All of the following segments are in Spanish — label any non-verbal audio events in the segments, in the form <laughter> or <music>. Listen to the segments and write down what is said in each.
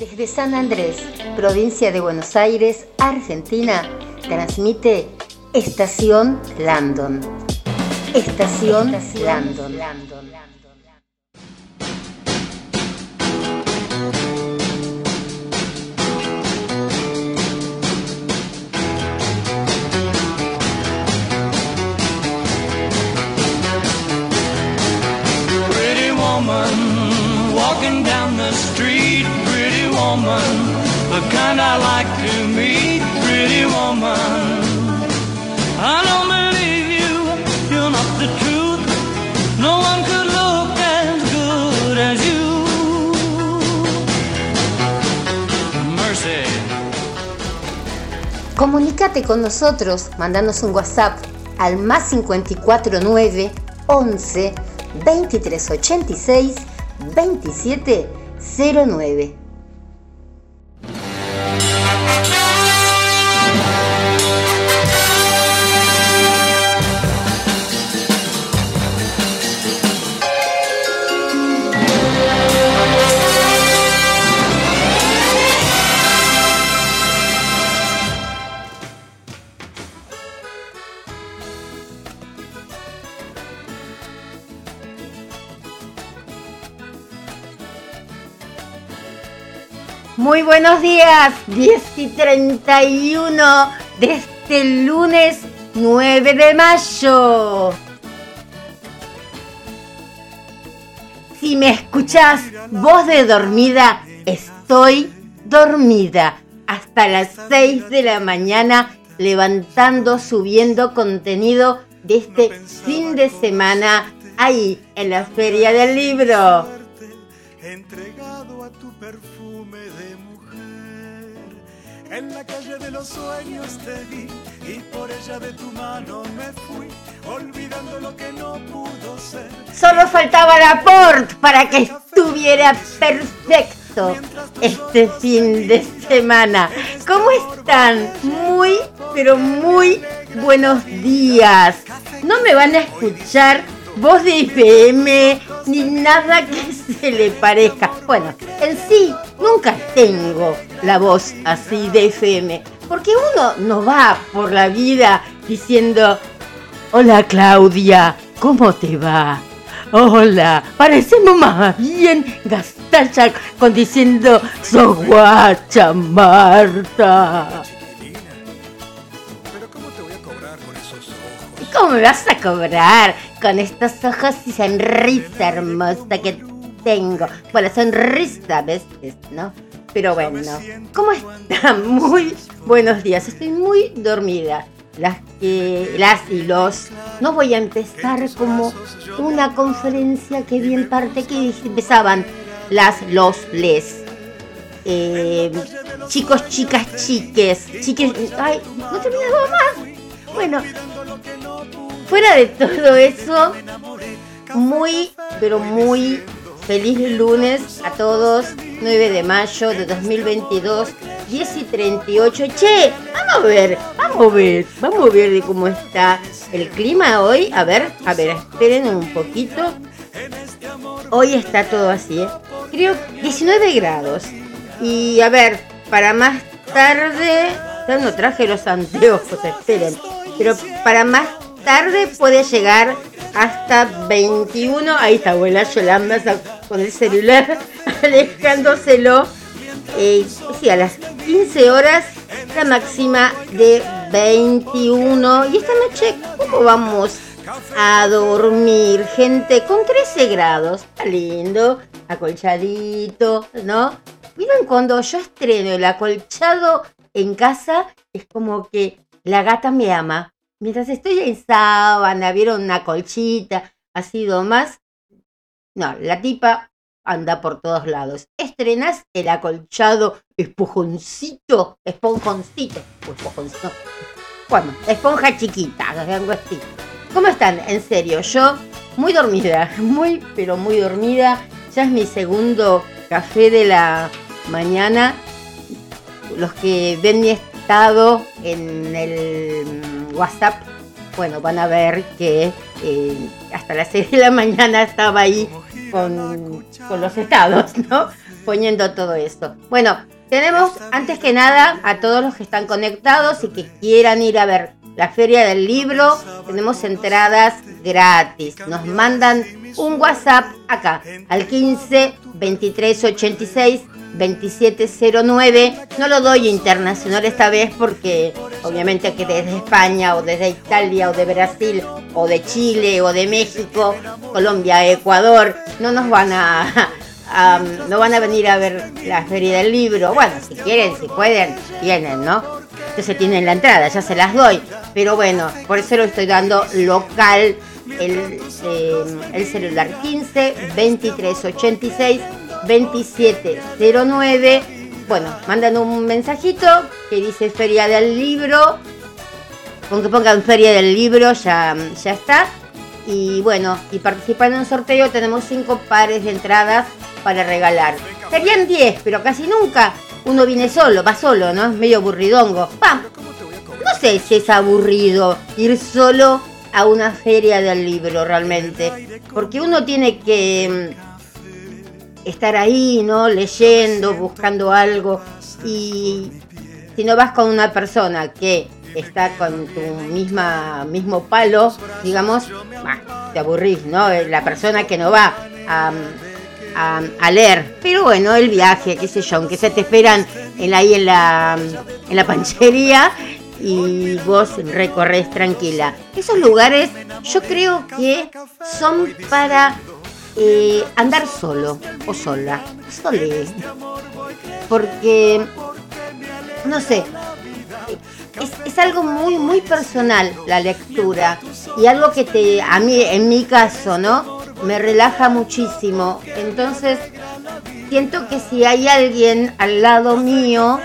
Desde San Andrés, provincia de Buenos Aires, Argentina, transmite Estación Landon. Estación, Landon. Pretty woman walking down the street, woman, the kind I like to meet, pretty woman. I don't believe you, you're not the truth. No one could look as you. Mercy. Comunícate con nosotros, mandanos un WhatsApp al más 549 11 2386 2709. Muy buenos días, 10 y 31 de este lunes 9 de mayo. Si me escuchás voz de dormida, estoy dormida hasta las 6 de la mañana levantando, subiendo contenido de este fin de semana ahí en la Feria del Libro. De los sueños te vi y por ella de tu mano me fui, olvidando lo que no pudo ser. Solo faltaba la port para que estuviera perfecto este fin de semana. ¿Cómo están? Muy, pero muy buenos días. No me van a escuchar voz de IPM ni nada que se le parezca. Bueno, en sí nunca tengo la voz así de FM, porque uno no va por la vida diciendo, hola Claudia, ¿cómo te va? Hola, parecemos más bien Gastacha con diciendo, sos guacha Marta. Chiquilina, pero ¿cómo te voy a cobrar con esos ojos? ¿Y cómo me vas a cobrar con estos ojos y sonrisa hermosa que tengo? Bueno, sonrisa a veces, ¿no? Pero bueno, ¿cómo están? <laughs> Muy buenos días. Estoy muy dormida. Las que, las y los. No voy a empezar como una conferencia que vi en parte que empezaban las, los, les. Eh, chicos, chicas, chiques. Chiques. Ay, no terminaba más. Bueno, fuera de todo eso, muy, pero muy feliz lunes a todos. 9 de mayo de 2022, 10 y 38. Che, vamos a ver, vamos a ver, vamos a ver de cómo está el clima hoy. A ver, a ver, esperen un poquito. Hoy está todo así, ¿eh? Creo 19 grados. Y a ver, para más tarde, ya no traje los anteojos, esperen. Pero para más tarde puede llegar hasta 21. Ahí está abuela Yolanda con el celular <laughs> alejándoselo. Eh, sí, a las 15 horas la máxima de 21. Y esta noche, ¿cómo vamos a dormir? Gente, con 13 grados. Está lindo, acolchadito, ¿no? Miren, cuando yo estreno el acolchado en casa, es como que la gata me ama. Mientras estoy en sábana, vieron una colchita, ha sido más. No, la tipa anda por todos lados. Estrenas el acolchado esponjoncito, esponjoncito, o. Bueno, esponja chiquita, así. ¿Cómo están? En serio, yo muy dormida, <laughs> muy, pero muy dormida. Ya es mi segundo café de la mañana. Los que ven mi estado en el WhatsApp, bueno, van a ver que eh, hasta las <laughs> 6 de la mañana estaba ahí con, con los estados, ¿no? poniendo todo esto. Bueno, tenemos antes que nada a todos los que están conectados y que quieran ir a ver la feria del libro. Tenemos entradas gratis. Nos mandan un WhatsApp acá al 15 23 86 2709. No lo doy internacional esta vez porque obviamente que desde España o desde Italia o de Brasil o de Chile o de México, Colombia, Ecuador, no nos van a, no van a venir a ver la feria del libro. Bueno, si quieren, si pueden, tienen, ¿no? Entonces tienen la entrada, ya se las doy. Pero bueno, por eso lo estoy dando local el, eh, el celular 15 23 86 2709. Bueno, mandan un mensajito que dice Feria del Libro. Con que pongan Feria del Libro ya, ya está. Y bueno, y participando en un sorteo tenemos cinco pares de entradas para regalar. Serían 10, pero casi nunca uno viene solo, va solo, ¿no? Es medio aburridongo. no sé si es aburrido ir solo a una feria del libro realmente. Porque uno tiene que mm, estar ahí, ¿no? Leyendo, buscando algo. Y si no vas con una persona que está con tu misma mismo palo, digamos, te aburrís, ¿no? La persona que no va a a, leer. Pero bueno, el viaje, qué sé yo, aunque se te esperan en, ahí en la, en la panchería y vos recorres tranquila. Esos lugares yo creo que son para eh, andar solo o sola, sole. Porque, no sé, es, es, algo muy, muy personal la lectura y algo que te, a mí, en mi caso, ¿no? Me relaja muchísimo. Entonces, siento que si hay alguien al lado mío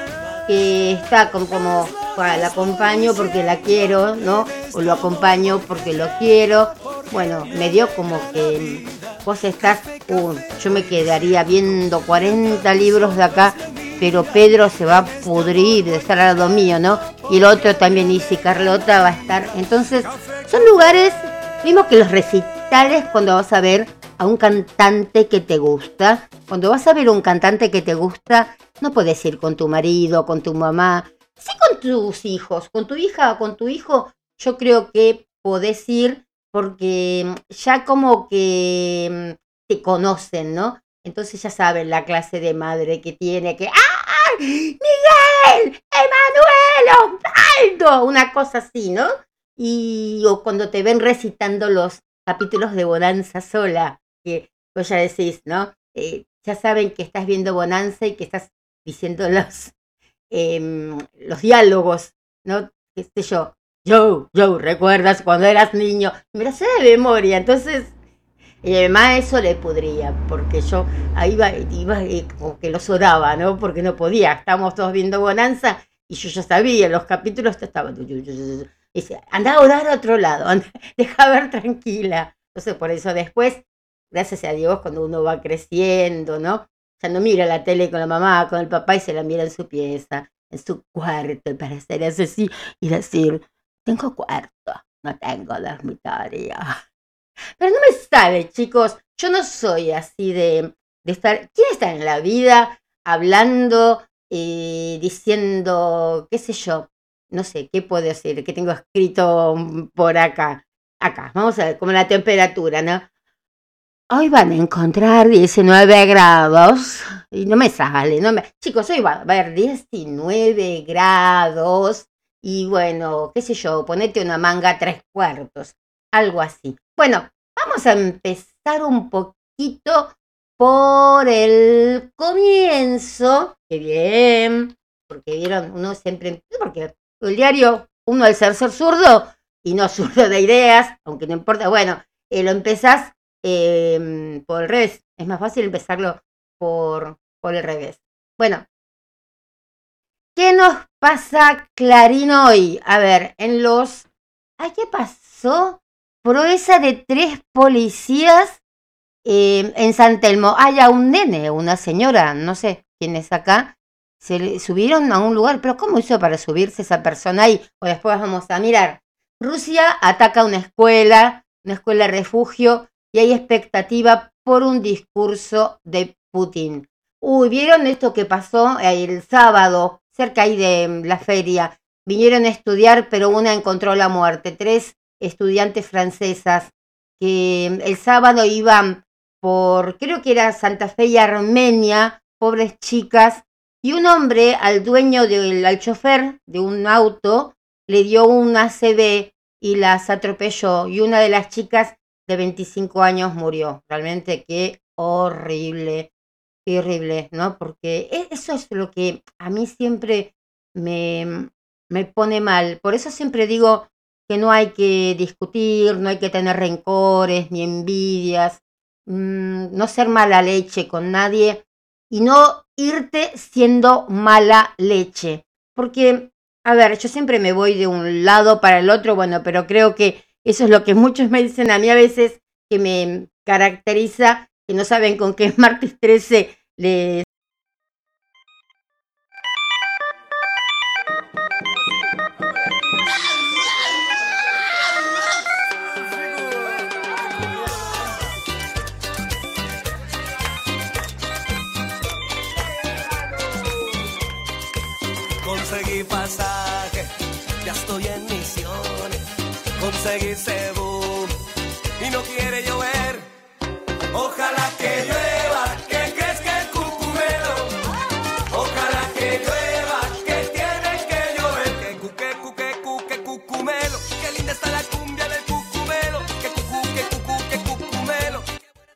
que está como, la acompaño porque la quiero, ¿no? O lo acompaño porque lo quiero. Bueno, me dio como que vos estás, uh, yo me quedaría viendo 40 libros de acá, pero Pedro se va a pudrir de estar al lado mío, ¿no? Y el otro también, y si Carlota va a estar. Entonces, son lugares, mismo que los recitales cuando vas a ver a un cantante que te gusta. Cuando vas a ver a un cantante que te gusta, no puedes ir con tu marido, con tu mamá, sí con tus hijos, con tu hija o con tu hijo. Yo creo que podés ir porque ya como que mm, te conocen, ¿no? Entonces ya saben la clase de madre que tiene, que ¡Ah! ¡Miguel! ¡Emanuel! ¡Osvaldo! Una cosa así, ¿no? Y o cuando te ven recitando los capítulos de Bonanza sola, que vos ya decís, ¿no? Eh, ya saben que estás viendo Bonanza y que estás diciendo <laughs> los, em, los diálogos, ¿no? ¿Qué sé yo? Joe, Joe, ¿recuerdas cuando eras niño? Me lo sé de memoria, entonces y además eso le podría, porque yo ahí iba, iba y como que los oraba, ¿no? Porque no podía, estábamos todos viendo Bonanza y yo ya sabía, los capítulos estaban dice, anda a orar a otro lado, <laughs> deja ver tranquila. Entonces, por eso después, gracias a Dios, cuando uno va creciendo, ¿no? Ya no mira la tele con la mamá, con el papá y se la mira en su pieza, en su cuarto, para hacer así y decir, tengo cuarto, no tengo dormitorio. <laughs> Pero no me sale, chicos, yo no soy así de, de estar, ¿quién está en la vida hablando y diciendo, qué sé yo, no sé, ¿qué puedo decir? ¿Qué tengo escrito por acá? Acá, vamos a ver, como la temperatura, ¿no? Hoy van a encontrar 19 grados. Y no me sale, no me... Chicos, hoy va a haber 19 grados. Y bueno, qué sé yo, ponete una manga tres cuartos. Algo así. Bueno, vamos a empezar un poquito por el comienzo. Qué bien. Porque vieron, uno siempre... Porque el diario, uno al ser, ser zurdo y no <laughs> zurdo de ideas, aunque no importa, bueno, eh, lo empezás em, por el revés. Es más fácil empezarlo por, por el revés. Bueno, ¿qué nos pasa Clarín hoy? A ver, en los... ¿Ay, qué pasó? Proeza de tres policías em, en San Telmo. Hay un nene, una señora, no sé quién es acá, se subieron a un lugar, pero ¿cómo hizo para subirse esa persona ahí? O después vamos a mirar. Rusia ataca una escuela, una escuela refugio, y hay expectativa por un discurso de Putin. uy, ¿vieron esto que pasó el sábado, cerca ahí de la feria? Vinieron a estudiar, pero una encontró la muerte. Tres estudiantes francesas que el sábado iban por, creo que era Santa Fe y Armenia, pobres chicas, y un hombre al dueño del, al chofer de un auto, le dio un ACB y las atropelló, y una de las chicas de 25 años murió. Realmente qué horrible, qué horrible, ¿no? Porque e, eso es lo que a mí siempre me, me pone mal. Por eso siempre digo que no hay que discutir, no hay que tener rencores ni envidias, mm, no ser mala leche con nadie y no irte siendo mala leche. Porque, a ver, yo siempre me voy de un lado para el otro, bueno, pero creo que eso es lo que muchos me dicen a mí a veces que me caracteriza, que no saben con qué <laughs> martes 13 les estoy en misiones, conseguí cebú y no quiere llover. Ojalá que llueva, que crezca el cucumelo. Ojalá que llueva, que tiene que llover. Que cuque, cuque, cuque, cucumelo. Qué linda está la cumbia del cucumelo. Que cucu, que cucu, que cucumelo.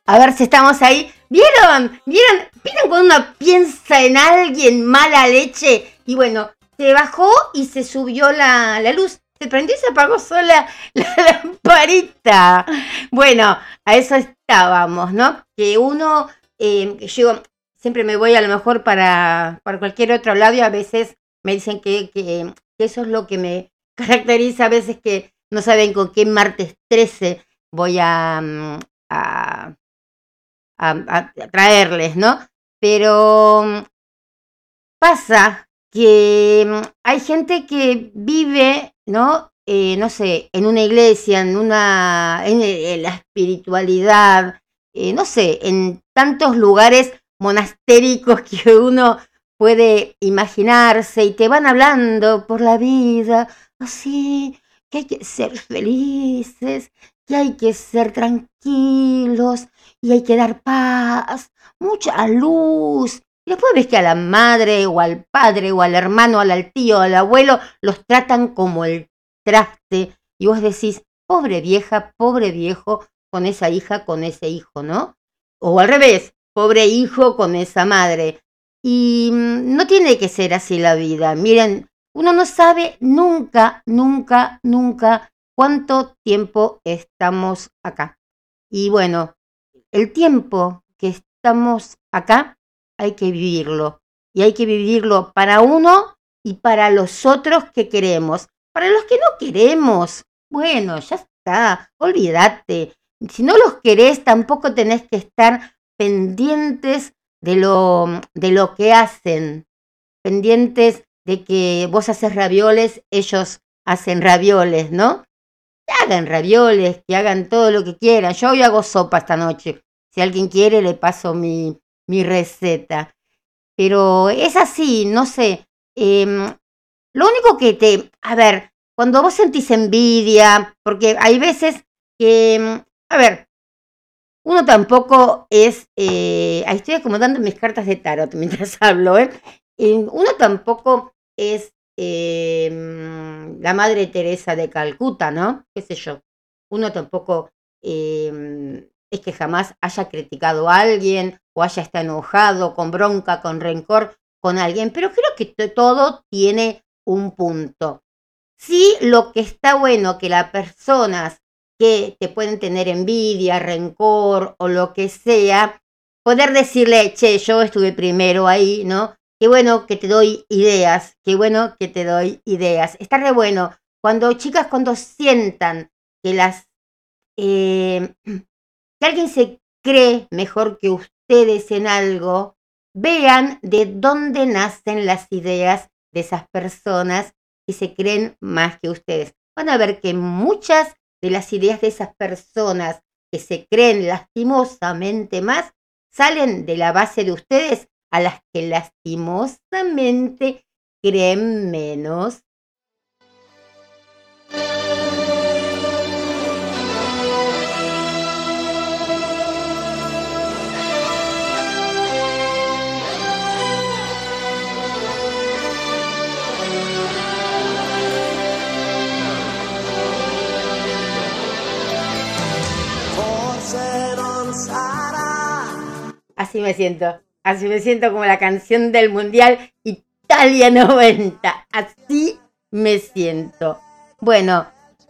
A ver si estamos ahí. ¿Vieron? ¿Vieron? ¿Vieron cuando uno piensa en alguien mala leche? Y bueno, se bajó y se subió la, la luz. Se prendió y se apagó sola <laughs> la lamparita. Bueno, a eso estábamos, ¿no? Que uno, eh, yo siempre me voy a lo mejor para, para cualquier otro lado y a veces me dicen que, que, eso es lo que me <laughs> caracteriza, a veces que no saben con qué martes 13 voy a, mm, a, a, a traerles, ¿no? Pero mm, pasa que mm, hay gente que vive, ¿no? Eh, no sé, en una iglesia, en una, en, en la espiritualidad, eh, no sé, en tantos lugares monastéricos <laughs> que uno puede imaginarse y te van hablando por la vida, así, que hay que ser felices, que hay que ser tranquilos y hay que dar paz, mucha luz. Después ves que a la madre o al padre o al hermano, al tío, al abuelo, los tratan como el traste. Y vos decís, pobre vieja, pobre viejo, con esa hija, con ese hijo, ¿no? O al revés, pobre hijo con esa madre. Y mm, no tiene que ser así la vida. Miren, uno no sabe nunca, nunca, nunca cuánto tiempo estamos acá. Y bueno, el tiempo que estamos acá hay que vivirlo. Y hay que vivirlo para uno y para los otros que queremos. Para los que no queremos, bueno, ya está, olvídate. Si no los querés, tampoco tenés que estar pendientes de lo, de lo que hacen, pendientes de que vos haces ravioles, ellos hacen ravioles, ¿no? Que hagan ravioles, que hagan todo lo que quieran. Yo hoy hago sopa esta noche. Si alguien quiere, le paso mi, mi receta. Pero es así, no sé. em, lo único que te... A ver, cuando vos sentís envidia, porque hay veces que... em, A ver, uno tampoco es... eh, ahí estoy acomodando mis cartas de tarot mientras <laughs> hablo, ¿eh? Eh, uno tampoco es eh, la Madre Teresa de Calcuta, ¿no? ¿Qué sé yo? Uno tampoco es que jamás haya criticado a alguien o haya estado enojado, con bronca, con rencor con alguien, pero creo que to- todo tiene un punto. Sí, lo que está bueno que las personas que te pueden tener envidia, rencor o lo que sea, poder decirle, che, yo estuve primero ahí, ¿no? Qué bueno que te doy ideas, qué bueno que te doy ideas. Está re bueno. Cuando chicas, cuando sientan que las eh, <clears throat> que alguien se cree mejor que ustedes en algo, vean de dónde nacen las ideas de esas personas que se creen más que ustedes. Van a ver que muchas de las ideas de esas personas que se creen lastimosamente más salen de la base de ustedes a las que lastimosamente creen menos. Así me siento. Así me siento como la canción del Mundial Italia 90. Así me siento. Bueno,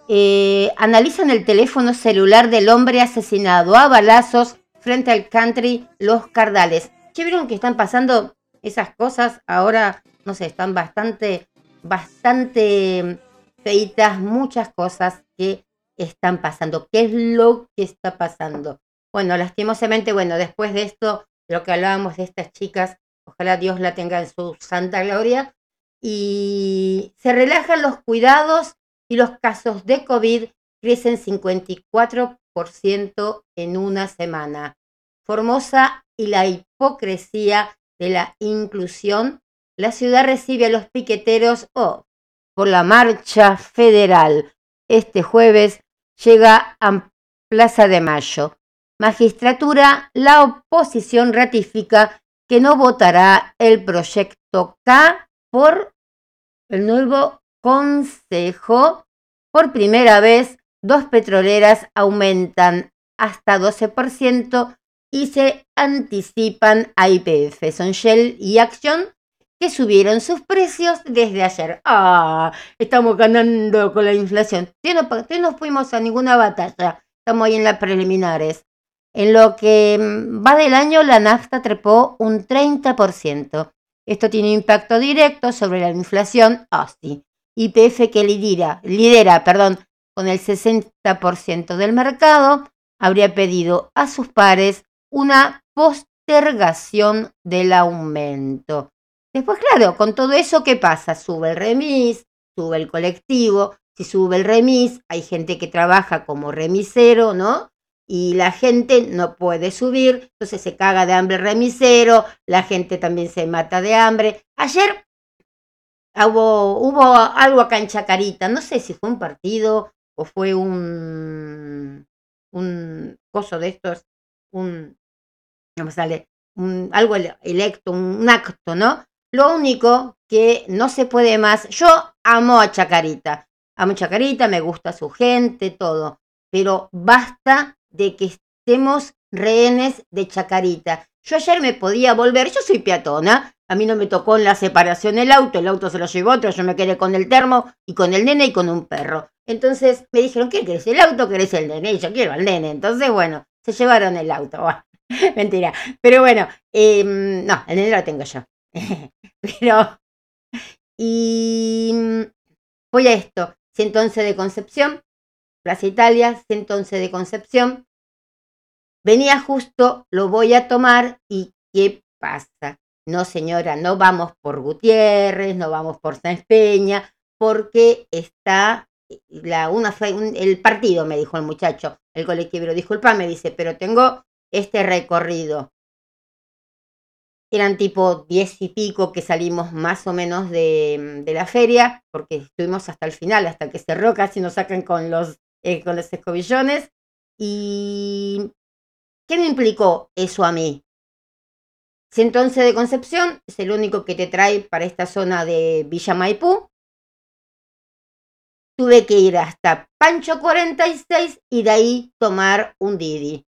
eh, analizan el teléfono celular del hombre asesinado a balazos frente al country Los Cardales. ¿Ya vieron que están pasando esas cosas? Ahora, no sé, están bastante, bastante feitas muchas cosas que están pasando. ¿Qué es lo que está pasando? Bueno, lastimosamente, bueno, después de esto, lo que hablábamos de estas chicas, ojalá Dios la tenga en su santa gloria, y se relajan los cuidados y los casos de COVID crecen 54% en una semana. Formosa y la hipocresía de la inclusión, la ciudad recibe a los piqueteros oh, por la marcha federal. Este jueves llega a Plaza de Mayo. Magistratura, la oposición ratifica que no votará el proyecto K por el nuevo Consejo. Por primera vez, dos petroleras aumentan hasta 12% y se anticipan a IPF. Son Shell y Action que subieron sus precios desde ayer. Ah, estamos ganando con la inflación. No, no fuimos a ninguna batalla. Estamos ahí en las preliminares. En lo que mm, va del año, la nafta trepó un 30%. Esto tiene impacto directo sobre la inflación. Sí. YPF que lidera, lidera perdón, con el 60% del mercado, habría pedido a sus pares una postergación del aumento. Después, claro, con todo eso, ¿qué pasa? Sube el remis, sube el colectivo. Si sube el remis, hay gente que trabaja como remisero, ¿no? Y la gente no puede subir, entonces se caga de hambre remisero, la gente también se mata de hambre. Ayer hubo, algo acá en Chacarita, no sé si fue un partido o fue un, un coso de estos, un, no sale, un, algo electo, un acto, ¿no? Lo único que no se puede más, yo amo a Chacarita, amo a Chacarita, me gusta su gente, todo, pero basta de que estemos rehenes de Chacarita. Yo ayer me podía volver, yo soy peatona, a mí no me tocó en la separación el auto, el auto se lo llevó otro, yo me quedé con el termo y con el nene y con un perro. Entonces me dijeron, ¿qué querés? ¿El auto querés el nene? Yo quiero al nene. Entonces, bueno, se llevaron el auto. <laughs> mentira. Pero bueno, em, no, el nene lo tengo yo. <laughs> Pero, y mm, voy a esto, 111 de Concepción, Plaza Italia, 111 de Concepción. Venía justo, lo voy a tomar y ¿qué pasa? No, señora, no vamos por Gutiérrez, no vamos por San Peña, porque está la, una, el partido, me dijo el muchacho, el colectivo, disculpa, me dice, pero tengo este recorrido. Eran tipo diez y pico que salimos más o menos de, de, la feria, porque estuvimos hasta el final, hasta que cerró, casi nos sacan con los eh, con los escobillones. ¿Y qué me implicó eso a mí? 111 de Concepción es el único que te trae para esta zona de Villa Maipú. Tuve que ir hasta Pancho 46 y de ahí tomar un Didi,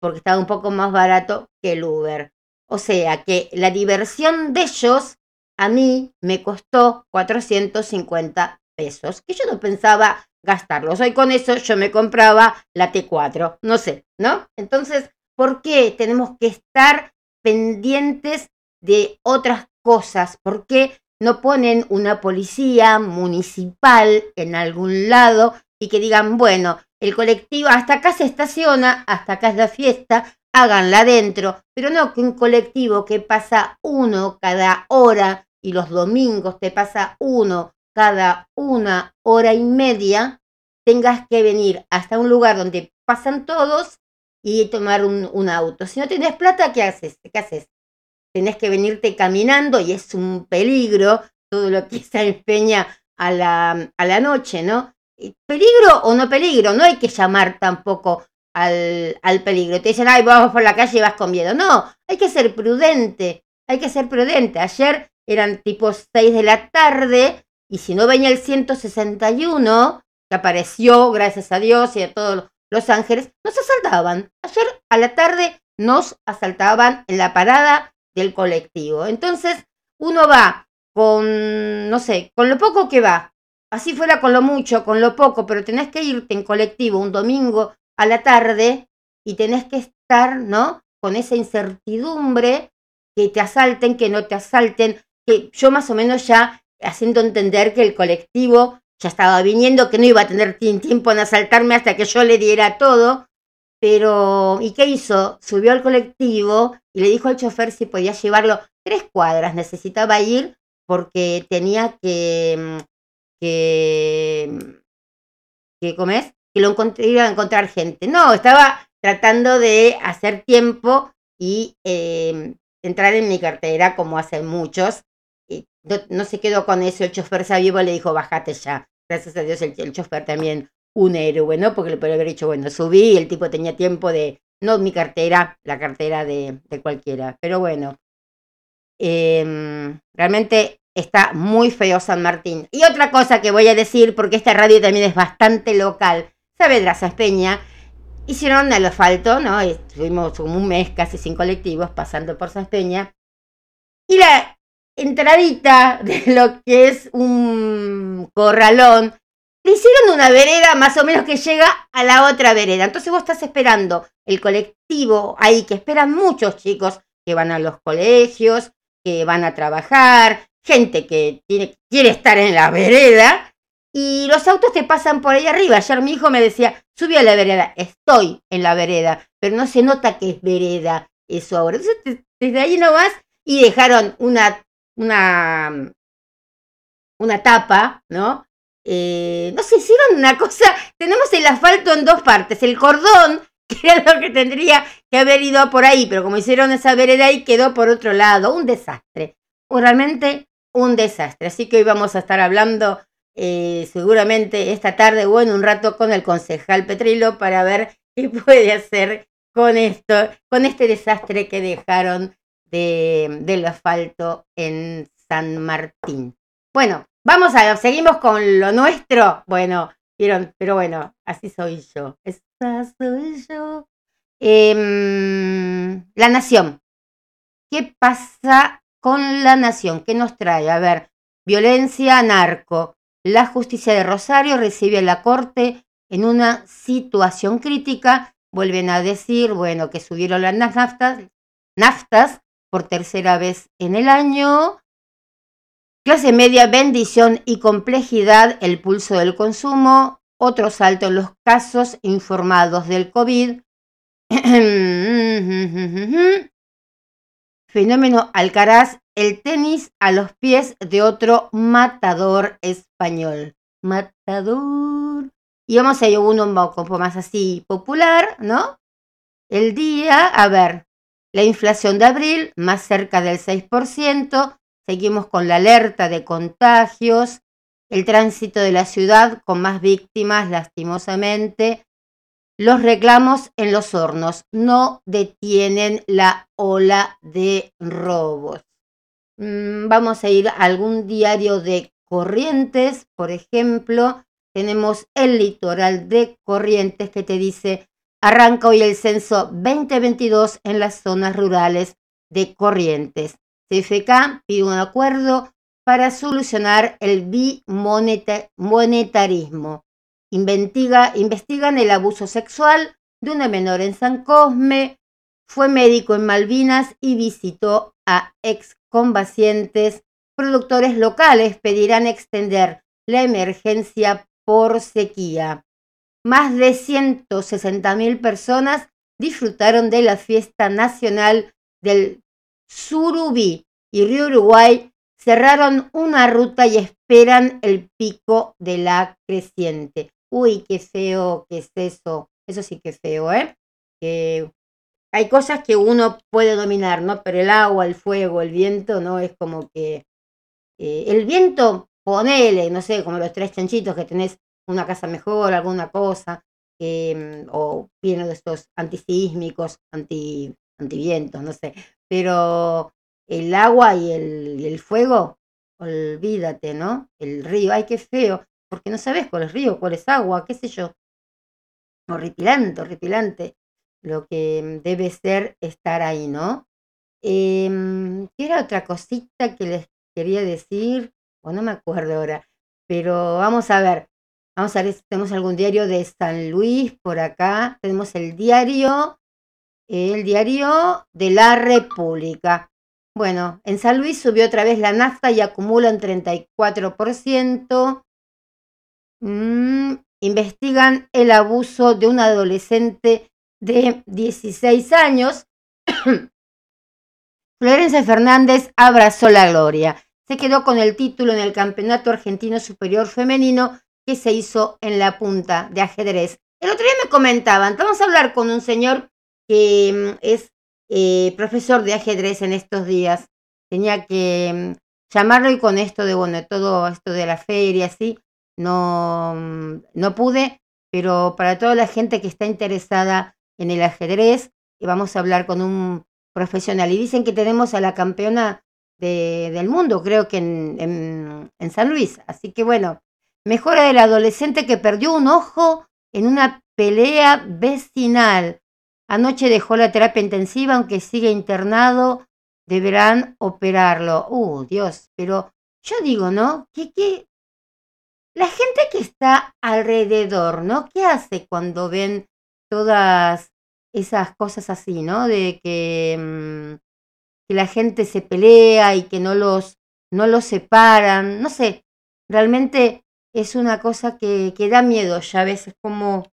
porque estaba un poco más barato que el Uber. O sea que la diversión de ellos a mí me costó 450 pesos, que yo no pensaba gastarlos. Hoy con eso yo me compraba la T4, no sé, ¿no? Entonces, ¿por qué tenemos que estar pendientes de otras cosas? ¿Por qué no ponen una policía municipal en algún lado y que digan, bueno, el colectivo hasta acá se estaciona, hasta acá es la fiesta, háganla adentro, pero no que un colectivo que pasa uno cada hora y los domingos te pasa uno cada una hora y media tengas que venir hasta un lugar donde pasan todos y tomar un, auto. Si no tienes plata, ¿qué haces? ¿Qué haces? tenés que venirte caminando y es un peligro todo lo que se empeña a la, a la noche, ¿no? Peligro o no peligro, no hay que llamar tampoco al, al peligro. Te dicen, ay, vamos por la calle y vas con miedo. No, hay que ser prudente, hay que ser prudente. Ayer eran tipo 6 de la tarde y si no venía el 161, que apareció, gracias a Dios y a todos los ángeles, nos asaltaban. Ayer a la tarde nos asaltaban en la parada del colectivo. Entonces, uno va con, no sé, con lo poco que va. Así fuera con lo mucho, con lo poco, pero tenés que irte en colectivo un domingo a la tarde y tenés que estar, ¿no? Con esa incertidumbre, que te asalten, que no te asalten, que yo más o menos ya haciendo entender que el colectivo ya estaba viniendo, que no iba a tener tiempo en asaltarme hasta que yo le diera todo. Pero, ¿y qué hizo? Subió al colectivo y le dijo al chofer si podía llevarlo tres cuadras. Necesitaba ir porque tenía que, mm, que, mm, que ¿cómo Que lo iba a encontrar gente. No, estaba tratando de hacer tiempo y em, entrar en mi cartera como hacen muchos no, se quedó con eso, el chofer sabio le dijo, bájate ya. Gracias a Dios el, chofer también un héroe, ¿no? Porque le podría haber dicho, bueno, subí el tipo tenía tiempo de, no mi cartera, la cartera de, de cualquiera. Pero bueno, em, realmente está muy feo San Martín. Y otra cosa que voy a decir, porque esta radio también es bastante local, Saavedra Peña, hicieron el asfalto, ¿no? Estuvimos como un mes casi sin colectivos pasando por Peña. Y la, entradita de <laughs> lo que es un corralón, le hicieron una vereda más o menos que llega a la otra vereda. Entonces vos estás esperando el colectivo ahí, que esperan muchos chicos que van a los colegios, que van a trabajar, gente que quiere estar en la vereda, y los autos te pasan por ahí arriba. Ayer mi hijo me decía, subí a la vereda, estoy en la vereda, pero no se nota que es vereda eso ahora. Entonces desde ahí no vas y dejaron una una, una tapa, ¿no? Eh, no sé, hicieron una cosa, tenemos el asfalto en dos partes, el cordón, <laughs> que era lo que tendría que haber ido por ahí, pero como hicieron esa vereda ahí, quedó por otro lado, un desastre, realmente un desastre. Así que hoy vamos a estar hablando eh, seguramente esta tarde o en un rato con el concejal Petrilo para ver qué <laughs> puede hacer con esto, con este desastre que dejaron de, del asfalto en San Martín. Bueno, vamos a, seguimos con lo nuestro. Bueno, pero bueno, así soy yo. Esa soy yo. Em, la nación. ¿Qué pasa con la nación? ¿Qué nos trae? A ver, violencia narco. La justicia de Rosario recibe a la corte en una situación crítica. Vuelven a decir, bueno, que subieron las naftas, naftas por tercera vez en el año. Clase media, bendición y complejidad, el pulso del consumo. Otro salto en los casos informados del COVID. <clears throat> Fenómeno Alcaraz, el tenis a los pies de otro matador español. Matador. Y vamos a ir uno un poco más así popular, ¿no? El día, a ver, la inflación de abril, más cerca del 6%, seguimos con la alerta de contagios, el tránsito de la ciudad con más víctimas, lastimosamente. Los reclamos en los hornos no detienen la ola de robos. Mm, vamos a ir a algún diario de Corrientes, por ejemplo, tenemos el litoral de Corrientes que te dice Arranca hoy el censo 2022 en las zonas rurales de Corrientes. CFK pide un acuerdo para solucionar el bimonetarismo. Investiga, investigan el abuso sexual de una menor en San Cosme, fue médico en Malvinas y visitó a excombatientes. Productores locales pedirán extender la emergencia por sequía más de 160.000 personas disfrutaron de la fiesta nacional del Surubí y Río Uruguay cerraron una ruta y esperan el pico de la creciente. Uy, qué feo que es eso. Eso sí que es feo, ¿eh? Que hay cosas que uno puede dominar, ¿no? Pero el agua, el fuego, el viento, ¿no? Es como que eh, el viento, ponele, no sé, como los tres chanchitos que tenés una casa mejor, alguna cosa, em, o viene de estos antisísmicos, anti, antivientos, no sé. Pero el agua y el, el fuego, olvídate, ¿no? El río, ay, qué feo, porque no sabes cuál es río, cuál es agua, qué sé yo. Horripilante, horripilante lo que debe ser estar ahí, ¿no? Eh, ¿Qué era otra cosita que les quería decir? O no me acuerdo ahora, pero vamos a ver. Vamos a ver si tenemos algún diario de San Luis por acá. Tenemos el diario, el diario de la República. Bueno, en San Luis subió otra vez la nafta y acumula un 34%. Mm, investigan el abuso de un adolescente de 16 años. <coughs> Florencia Fernández abrazó la gloria. Se quedó con el título en el Campeonato Argentino Superior Femenino que se hizo en la punta de ajedrez. El otro día me comentaban, vamos a hablar con un señor que mm, es eh, profesor de ajedrez en estos días. Tenía que mm, llamarlo y con esto de, bueno, todo esto de la feria, así, no, mm, no pude, pero para toda la gente que está interesada en el ajedrez, vamos a hablar con un profesional. Y dicen que tenemos a la campeona de, del mundo, creo que en, en, San Luis. Así que bueno, mejora del adolescente que perdió un ojo en una pelea vecinal. Anoche dejó la terapia intensiva, aunque sigue internado, deberán operarlo. Uh, Dios, pero yo digo, ¿no? ¿Qué? La gente que está alrededor, ¿no? ¿Qué hace cuando ven todas esas cosas así, ¿no? De que, mm, que la gente se pelea y que no los, no los separan, no sé, realmente es una cosa que, que da miedo ya a veces cómo,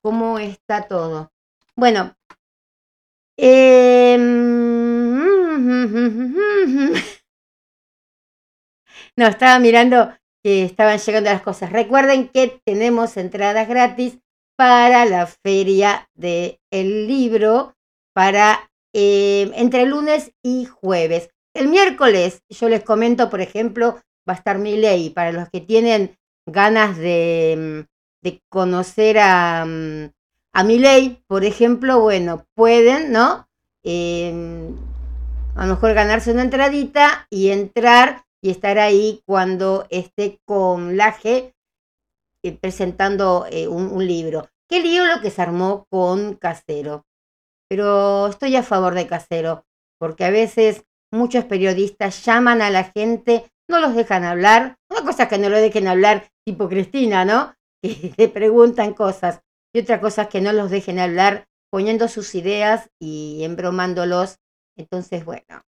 cómo está todo. Bueno, eh, <laughs> no, estaba mirando que estaban llegando las cosas. Recuerden que tenemos entradas gratis para la feria del libro para eh, entre lunes y jueves. El miércoles, yo les comento, por ejemplo, va a estar mi ley para los que tienen ganas de, mm, conocer a, mm, a mi ley, por ejemplo, bueno, pueden, ¿no? Em, a lo mejor ganarse una entradita y entrar y estar ahí cuando esté con la G eh, presentando eh, un, libro. Qué lío lo que se armó con Casero. Pero estoy a favor de Casero, porque a veces muchos periodistas llaman a la gente, no los dejan hablar. Una cosa es que no lo dejen hablar, tipo Cristina, ¿no? <laughs> Que le preguntan cosas. Y otra cosa es que no los dejen hablar poniendo sus ideas y embromándolos. Entonces, bueno,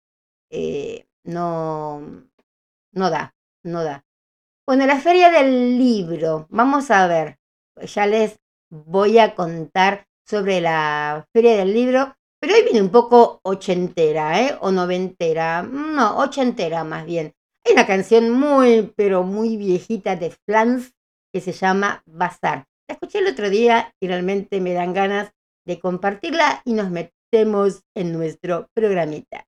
eh, no, no da, no da. Bueno, la feria del libro, vamos a ver, ya les voy a contar sobre la feria del libro, pero hoy viene un poco ochentera, ¿eh? O noventera, no, ochentera más bien. Hay una canción muy, pero muy viejita de Flans que se llama Bazar. La escuché el otro día y realmente me dan ganas de compartirla y nos metemos en nuestro programita.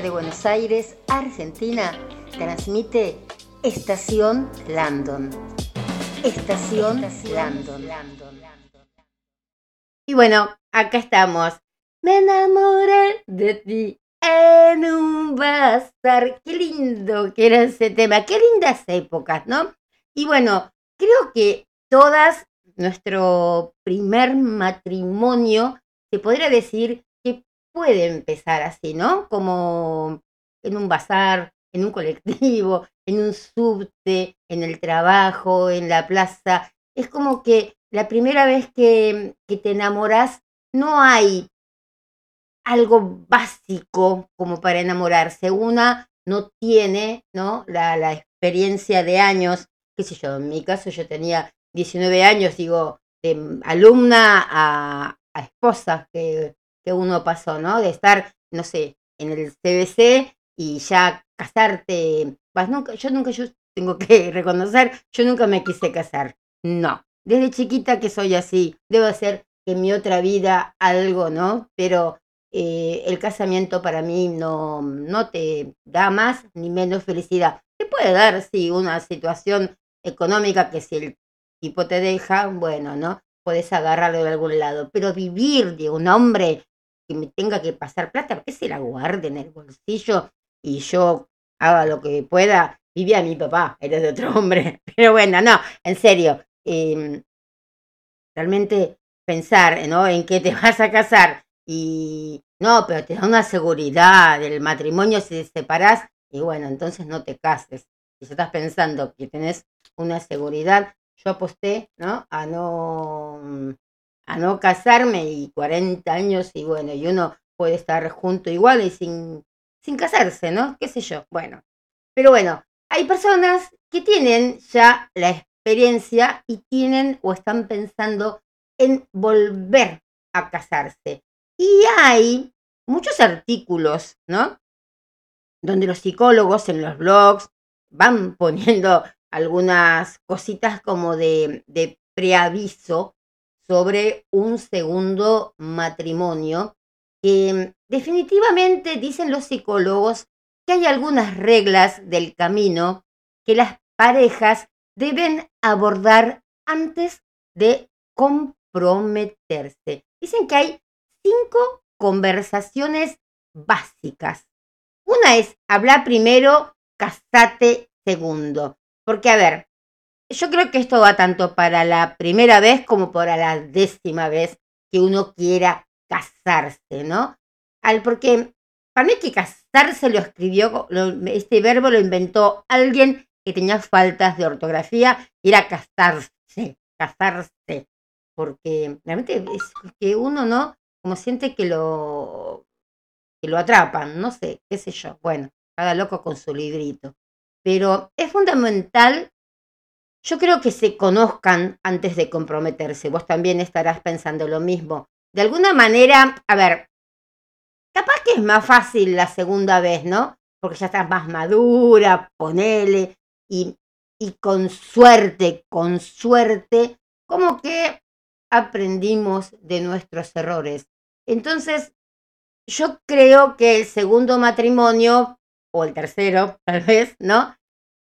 De Buenos Aires, Argentina, transmite Estación Landon. Estación Landon. Y bueno, acá estamos. Me enamoré de ti en un bazar. Qué lindo que era ese tema. Qué lindas épocas, ¿no? Y bueno, creo que todas, nuestro primer matrimonio, se podría decir puede empezar así, ¿no? Como en un bazar, en un colectivo, <laughs> en un subte, en el trabajo, en la plaza. Es como que la primera vez que, que te enamoras no hay algo básico como para enamorarse. Una no tiene ¿no? La, la, experiencia de años, qué sé yo, en mi caso yo tenía 19 años, digo, de alumna a, a esposa que, que, uno pasó, ¿no? De estar, no sé, en el CBC y ya casarte. Pues nunca, yo nunca, yo tengo que <laughs> reconocer, yo nunca me quise casar. No. Desde chiquita que soy así, debo ser que en mi otra vida algo, ¿no? Pero eh, el casamiento para mí no, no te da más ni menos felicidad. Te puede dar, sí, una situación económica que si el tipo te deja, bueno, ¿no? Puedes agarrarlo de algún lado, pero vivir de un hombre que me tenga que pasar plata, que se la guarde en el bolsillo y yo haga lo que pueda. Vivía mi papá, era de otro <laughs> hombre. Pero bueno, no, en serio. Eh, realmente pensar ¿no? en qué te <laughs> vas a casar y no, pero te da una seguridad del matrimonio si te separás y bueno, entonces no te cases. Si estás pensando que tenés una seguridad, yo aposté, ¿no? A no a no casarme y 40 años y bueno, y uno puede estar junto igual y sin sin casarse, ¿no? ¿Qué sé yo? Bueno. Pero bueno, hay personas que tienen ya la experiencia y tienen o están pensando en volver a casarse. Y hay muchos artículos, ¿no? Donde los psicólogos en los blogs van <laughs> poniendo algunas cositas como de, de preaviso sobre un segundo matrimonio que definitivamente dicen los psicólogos que hay algunas reglas del camino que las parejas deben abordar antes de comprometerse. Dicen que hay cinco conversaciones básicas. Una es hablar primero, casate segundo. Porque, a ver, yo creo que esto va tanto para la primera vez como para la décima vez que uno quiera casarse, ¿no? Al, porque para mí que casarse lo escribió, este verbo lo inventó alguien que tenía faltas de ortografía y era casarse, casarse. Porque realmente es que uno no como siente que lo, que lo atrapan, no sé, qué sé yo. Bueno, cada loco con su librito. Pero es fundamental, yo creo que se conozcan antes de comprometerse. Vos también estarás pensando lo mismo. De alguna manera, a ver, capaz que es más fácil la segunda vez, ¿no? Porque ya estás más madura, ponele, y, y con suerte, con suerte, como que aprendimos de nuestros errores. Entonces, yo creo que el segundo matrimonio, o el tercero, <laughs> tal vez, ¿no?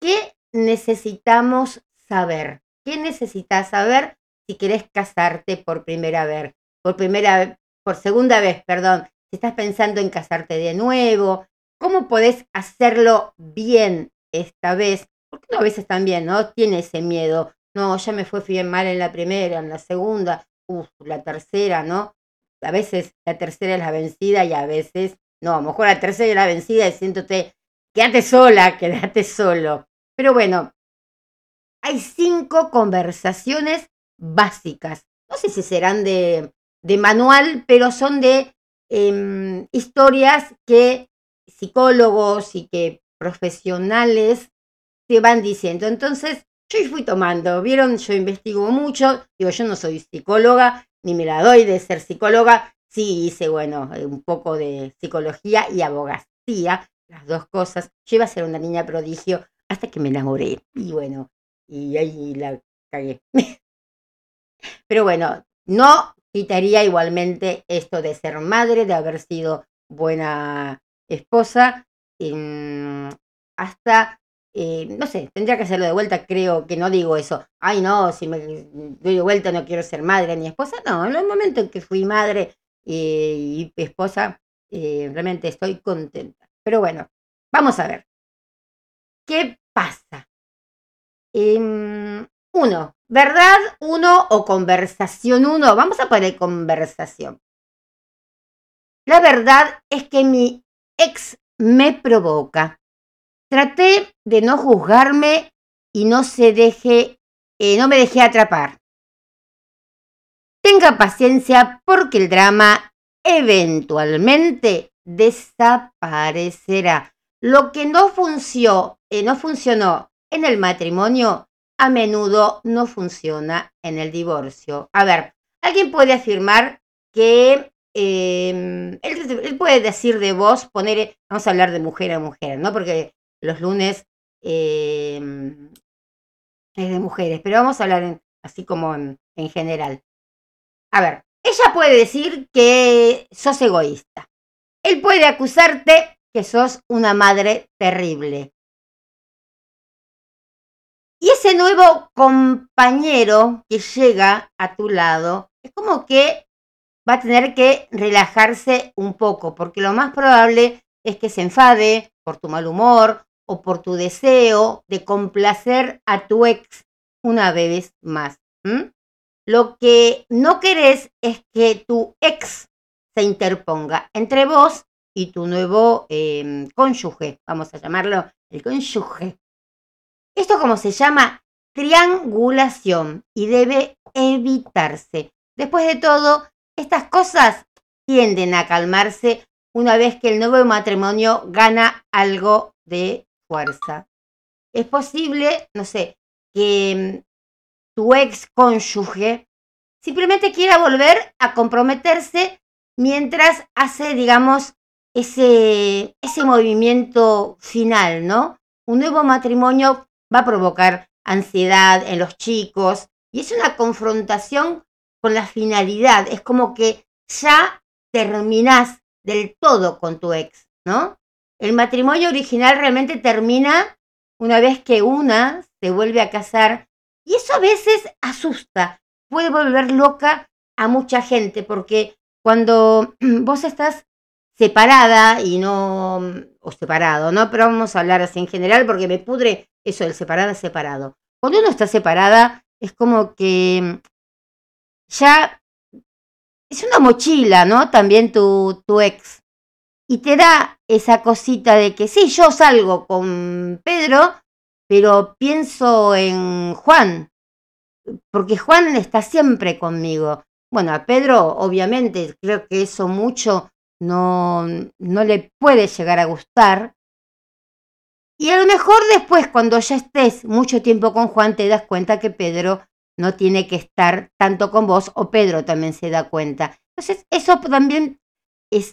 ¿Qué necesitamos saber? ¿Qué necesitas saber si querés casarte por primera vez? Por primera por segunda vez, perdón. Si estás pensando en casarte de nuevo, ¿cómo podés hacerlo bien esta vez? Porque a veces también, ¿no? Tiene ese miedo. No, ya me fue bien mal en la primera, en la segunda, uff, la tercera, ¿no? a veces la tercera es la vencida y a veces, no, a lo mejor la tercera es la vencida y siéntote, quédate sola, quédate solo. Pero bueno, hay cinco conversaciones básicas. No sé si serán de, manual, pero son de eh, historias que psicólogos y que profesionales te van diciendo. Entonces, yo fui tomando, vieron, yo investigo mucho, digo, yo no soy psicóloga, ni me la doy de ser psicóloga. Sí hice, bueno, eh, un poco de psicología y abogacía, las dos cosas. Yo iba a ser una niña prodigio hasta que me enamoré. Y bueno, y ahí la cagué. <laughs> Pero bueno, no quitaría igualmente esto de ser madre, de haber sido buena esposa em, hasta, eh, no sé, tendría que hacerlo de vuelta, creo que no digo eso, ay no, si me doy de vuelta no quiero ser madre ni esposa, no, en el momento en que fui madre eh, y esposa, eh, realmente estoy contenta. Pero bueno, vamos a ver. ¿Qué pasa? Em, uno, ¿verdad? Uno o conversación uno. Vamos a poner conversación. La verdad es que mi ex me provoca. Traté de no juzgarme y no se deje, eh, no me dejé atrapar. Tenga paciencia porque el drama eventualmente desaparecerá. Lo que no funcionó, eh, no funcionó en el matrimonio, a menudo no funciona en el divorcio. A ver, alguien puede afirmar que em, él, puede decir de vos, poner, vamos a hablar de mujer a mujer, ¿no? Porque los lunes em, es de mujeres, pero vamos a hablar así como en general. A ver, ella puede decir que sos egoísta. Él puede acusarte que sos una madre terrible. Y ese nuevo compañero que llega a tu lado es como que va a tener que relajarse un poco, porque lo más probable es que se enfade por tu mal humor o por tu deseo de complacer a tu ex una vez más. Lo que no querés es que tu ex se interponga entre vos y tu nuevo em, cónyuge, vamos a llamarlo el cónyuge. Esto como se llama triangulación y debe evitarse. Después de todo, estas cosas tienden a calmarse una vez que el nuevo matrimonio gana algo de fuerza. Es posible, no sé, que em, tu ex cónyuge simplemente quiera volver a comprometerse mientras hace, digamos, ese, ese movimiento final, ¿no? Un nuevo matrimonio va a provocar ansiedad en los chicos y es una confrontación con la finalidad. Es como que ya terminás del todo con tu ex, ¿no? El matrimonio original realmente termina una vez que una se vuelve a casar y eso a veces asusta, puede volver loca a mucha gente porque cuando <clears throat> vos estás separada y no, o separado, ¿no? Pero vamos a hablar así en general porque me pudre eso del separada, separado. Cuando uno está separada es como que ya es una mochila, ¿no? También tu, tu ex. Y te da esa cosita de que sí, yo salgo con Pedro, pero pienso en Juan, porque Juan está siempre conmigo. Bueno, a Pedro obviamente creo que eso mucho no, no le puede llegar a gustar. Y a lo mejor después, cuando ya estés mucho tiempo con Juan, te das cuenta que Pedro no tiene que estar tanto con vos o Pedro también se da cuenta. Entonces, eso también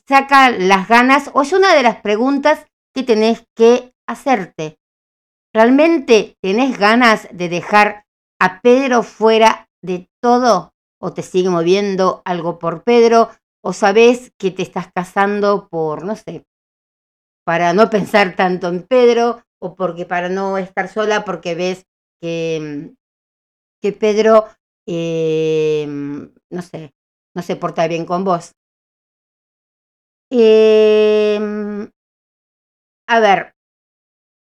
saca las ganas o es una de las preguntas que tenés que hacerte. ¿Realmente tenés ganas de dejar a Pedro fuera de todo? ¿O te sigue moviendo algo por Pedro? ¿O sabes que te estás casando por, no sé, para no pensar tanto en Pedro? ¿O porque para no estar sola porque ves que, que Pedro, eh, no sé, no se porta bien con vos? Eh, a ver,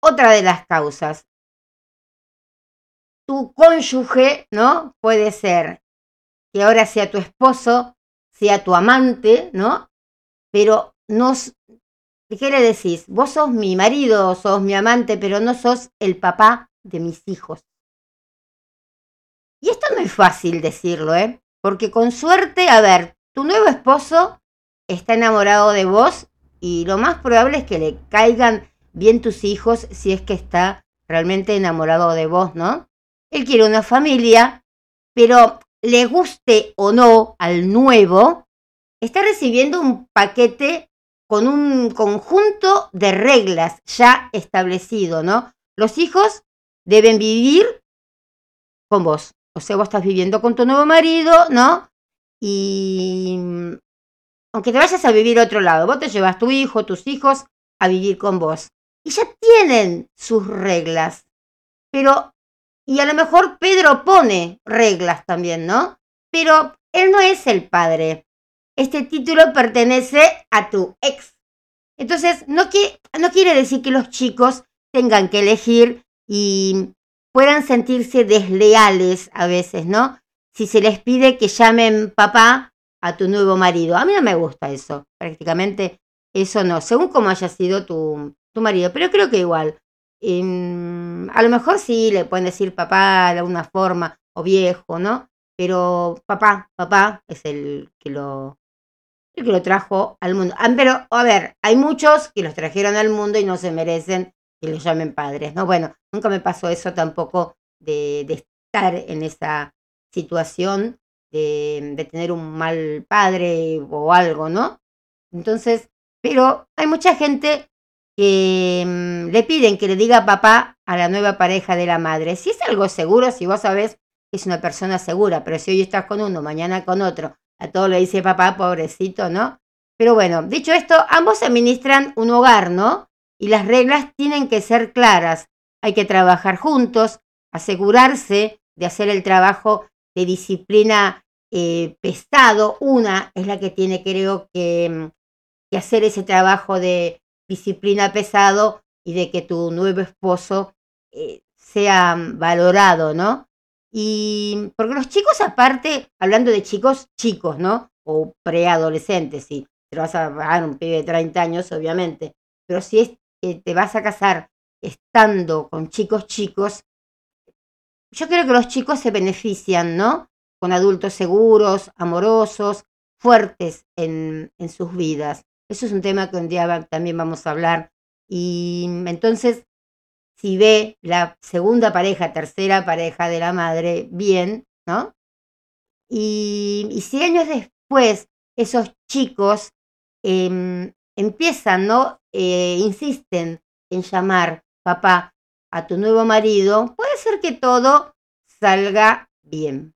otra de las causas tu cónyuge, ¿no? Puede ser que ahora sea tu esposo, sea tu amante, ¿no? Pero no, ¿qué le decís? Vos sos mi marido, sos mi amante, pero no sos el papá de mis hijos. Y esto no es fácil decirlo, ¿eh? Porque con suerte, a ver, tu nuevo esposo está enamorado de vos y lo más probable es que le caigan bien tus hijos si es que está realmente enamorado de vos, ¿no? Él quiere una familia, pero le guste o no al nuevo, está recibiendo un paquete con un conjunto de reglas ya establecido, ¿no? Los hijos deben vivir con vos. O sea, vos estás viviendo con tu nuevo marido, ¿no? Y aunque te vayas a vivir a otro lado, vos te llevas tu hijo, tus hijos a vivir con vos. Y ya tienen sus reglas. Pero, y a lo mejor Pedro pone reglas también, ¿no? Pero él no es el padre. Este título pertenece a tu ex. Entonces, no, que, no quiere decir que los chicos tengan que elegir y puedan sentirse desleales a veces, ¿no? Si se les pide que llamen papá a tu nuevo marido. A mí no me gusta eso, prácticamente eso no, según cómo haya sido tu, tu marido, pero creo que igual. Em, a lo mejor sí le pueden decir papá de alguna forma o viejo, ¿no? Pero papá, papá es el que lo, el que lo trajo al mundo. Ah, pero, a ver, hay muchos que los trajeron al mundo y no se merecen que les llamen padres, ¿no? Bueno, nunca me pasó eso tampoco de, de estar en esa situación de, de, tener un mal padre o algo, ¿no? Entonces, pero hay mucha gente que mmm, le piden que le diga papá a la nueva pareja de la madre. Si es algo seguro, si vos sabés que es una persona segura, pero si hoy estás con uno, mañana con otro, a todo le dice papá, pobrecito, ¿no? Pero bueno, dicho esto, ambos administran un hogar, ¿no? Y las reglas tienen que ser claras. Hay que trabajar juntos, asegurarse de hacer el trabajo de disciplina eh, pesado. Una es la que tiene, creo que, mm, que hacer ese trabajo de disciplina pesado y de que tu nuevo esposo eh, sea valorado, ¿no? Y porque los chicos aparte, hablando de chicos, chicos, ¿no? O preadolescentes, si te vas a dar un pibe de 30 años, obviamente, pero si te vas a casar estando con chicos chicos, yo creo que los chicos se benefician, ¿no? Con adultos seguros, amorosos, fuertes en sus vidas. Eso es un tema que un día también vamos a hablar. Y entonces, si ve la segunda pareja, tercera pareja de la madre, bien, ¿no? Y, si años después esos chicos eh, empiezan, ¿no? Eh, insisten en llamar papá a tu nuevo marido, puede ser que todo salga bien.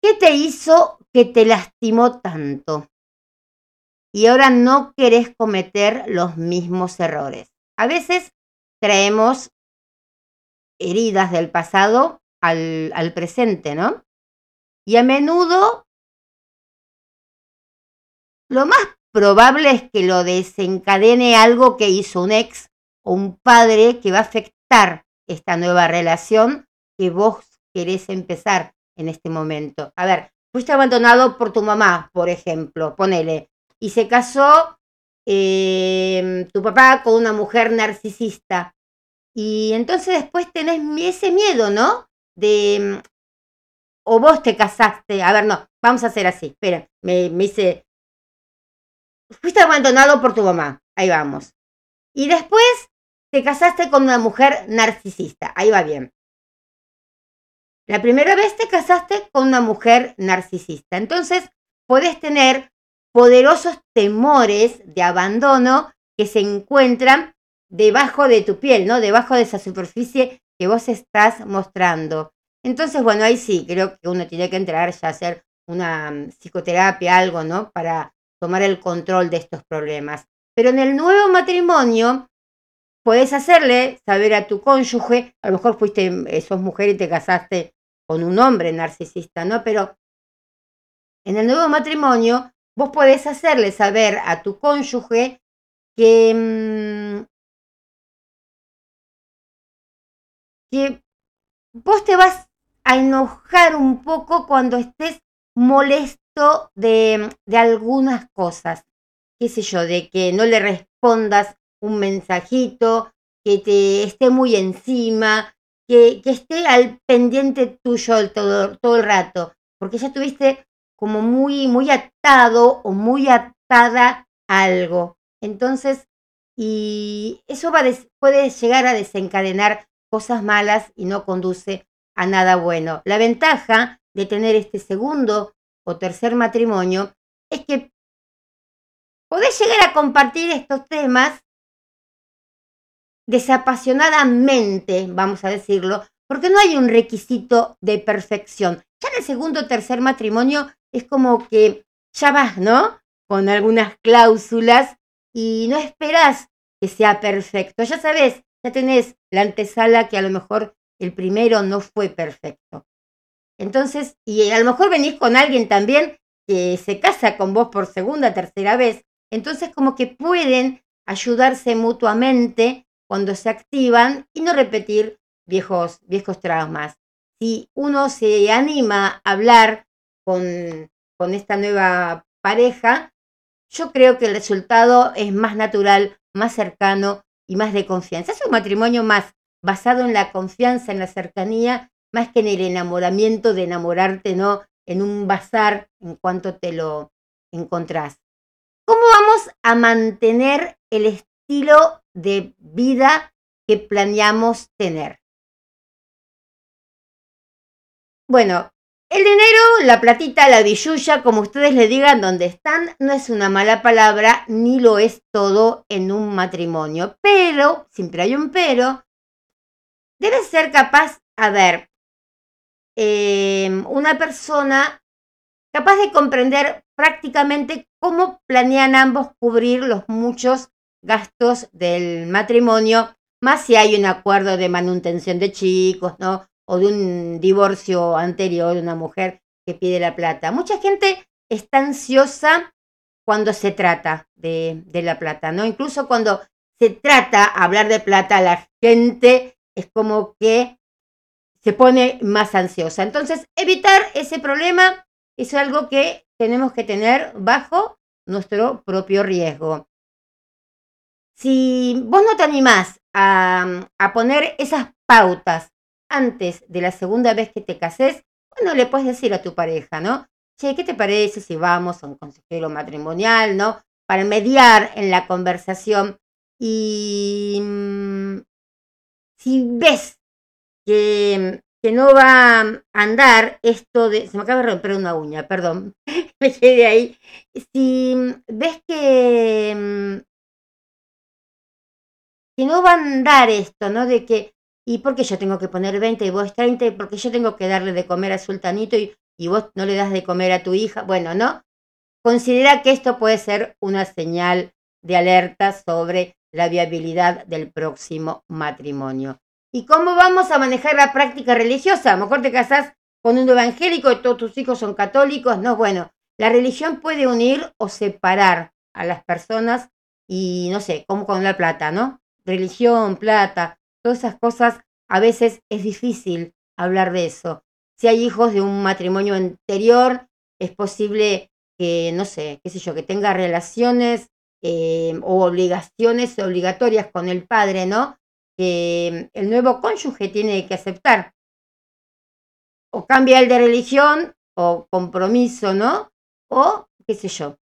¿Qué te hizo que te lastimó tanto? Y ahora no querés cometer los mismos errores. A veces traemos heridas del pasado al, al presente, ¿no? Y a menudo lo más probable es que lo desencadene algo que hizo un ex o un padre que va a afectar esta nueva relación que vos querés empezar en este momento. A ver, fuiste abandonado por tu mamá, por ejemplo, ponele, y se casó eh, tu papá con una mujer narcisista. Y entonces después tenés ese miedo, ¿no? De, o vos te casaste, a ver, no, vamos a hacer así, espera, me, me hice, fuiste abandonado por tu mamá, ahí vamos. Y después te casaste con una mujer narcisista, ahí va bien. La primera vez te casaste con una mujer narcisista. Entonces, podés tener poderosos temores de abandono que se encuentran debajo de tu piel, ¿no? Debajo de esa superficie que vos estás mostrando. Entonces, bueno, ahí sí, creo que uno tiene que entrar ya a hacer una mm, psicoterapia, algo, ¿no? Para tomar el control de estos problemas. Pero en el nuevo matrimonio, puedes hacerle saber a tu cónyuge, a lo mejor fuiste, eh, sos mujer y te casaste con un hombre narcisista, ¿no? Pero en el nuevo matrimonio, vos podés hacerle saber a tu cónyuge que, mmm, que vos te vas a enojar un poco cuando estés molesto de, de algunas cosas, qué sé yo, de que no le respondas un mensajito, que te esté muy encima, que, esté al pendiente tuyo todo, todo el rato, porque ya estuviste como muy, muy atado o muy atada a algo. Entonces, y eso va des, puede llegar a desencadenar cosas malas y no conduce a nada bueno. La ventaja de tener este segundo o tercer matrimonio es que podés llegar a compartir estos temas desapasionadamente, vamos a decirlo, porque no hay un requisito de perfección. Ya en el segundo o tercer matrimonio es como que ya vas, ¿no? con algunas cláusulas y no esperás que sea perfecto. Ya sabes, ya tenés la antesala que a lo mejor el primero no fue perfecto. Entonces, y a lo mejor venís con alguien también que se casa con vos por segunda, tercera vez. Entonces, como que pueden ayudarse mutuamente cuando se activan y no repetir viejos, viejos traumas. Si uno se anima a hablar con, con esta nueva pareja, yo creo que el resultado es más natural, más cercano y más de confianza. Es un matrimonio más basado en la confianza, en la cercanía, más que en el enamoramiento de enamorarte, ¿no? En un bazar en cuanto te lo encontrás. ¿Cómo vamos a mantener el estilo de vida que planeamos tener? Bueno, el dinero, la platita, la billulla, como ustedes le digan donde están, no es una mala palabra ni lo es todo en un matrimonio. Pero, siempre hay un pero, debes ser capaz, a ver, em, una persona capaz de comprender prácticamente cómo planean ambos cubrir los muchos gastos del matrimonio, más si hay un acuerdo de manutención de chicos, ¿no? o de un divorcio anterior de una mujer que pide la plata. Mucha gente está ansiosa cuando se trata de, de la plata, ¿no? Incluso cuando se trata hablar de plata, la gente es como que se pone más ansiosa. Entonces, evitar ese problema es algo que tenemos que tener bajo nuestro propio riesgo. Si vos no te animás a, a poner esas pautas antes de la segunda vez que te cases, bueno, le puedes decir a tu pareja, ¿no? Che, ¿qué te parece si vamos a un consejero matrimonial, ¿no? Para mediar en la conversación. Y mm, si ves que, que, no va a andar esto de... Se me acaba de romper una uña, perdón. <laughs> me quedé ahí. Si ves que... Que no va a andar esto, ¿no? De que ¿Y por qué yo tengo que poner 20 y vos 30? ¿Y por qué yo tengo que darle de comer a Sultanito y, y vos no le das de comer a tu hija? Bueno, ¿no? Considera que esto puede ser una señal de alerta sobre la viabilidad del próximo matrimonio. ¿Y cómo vamos a manejar la práctica religiosa? A lo mejor te casás con un evangélico y todos tus hijos son católicos. No, bueno, la religión puede unir o separar a las personas y no sé, como con la plata, ¿no? Religión, plata, todas esas cosas, a veces es difícil hablar de eso. Si hay hijos de un matrimonio anterior, es posible que, no sé, qué sé yo, que tenga relaciones eh, o obligaciones obligatorias con el padre, ¿no? Que el nuevo cónyuge tiene que aceptar. O cambia el de religión o compromiso, ¿no? O qué sé yo.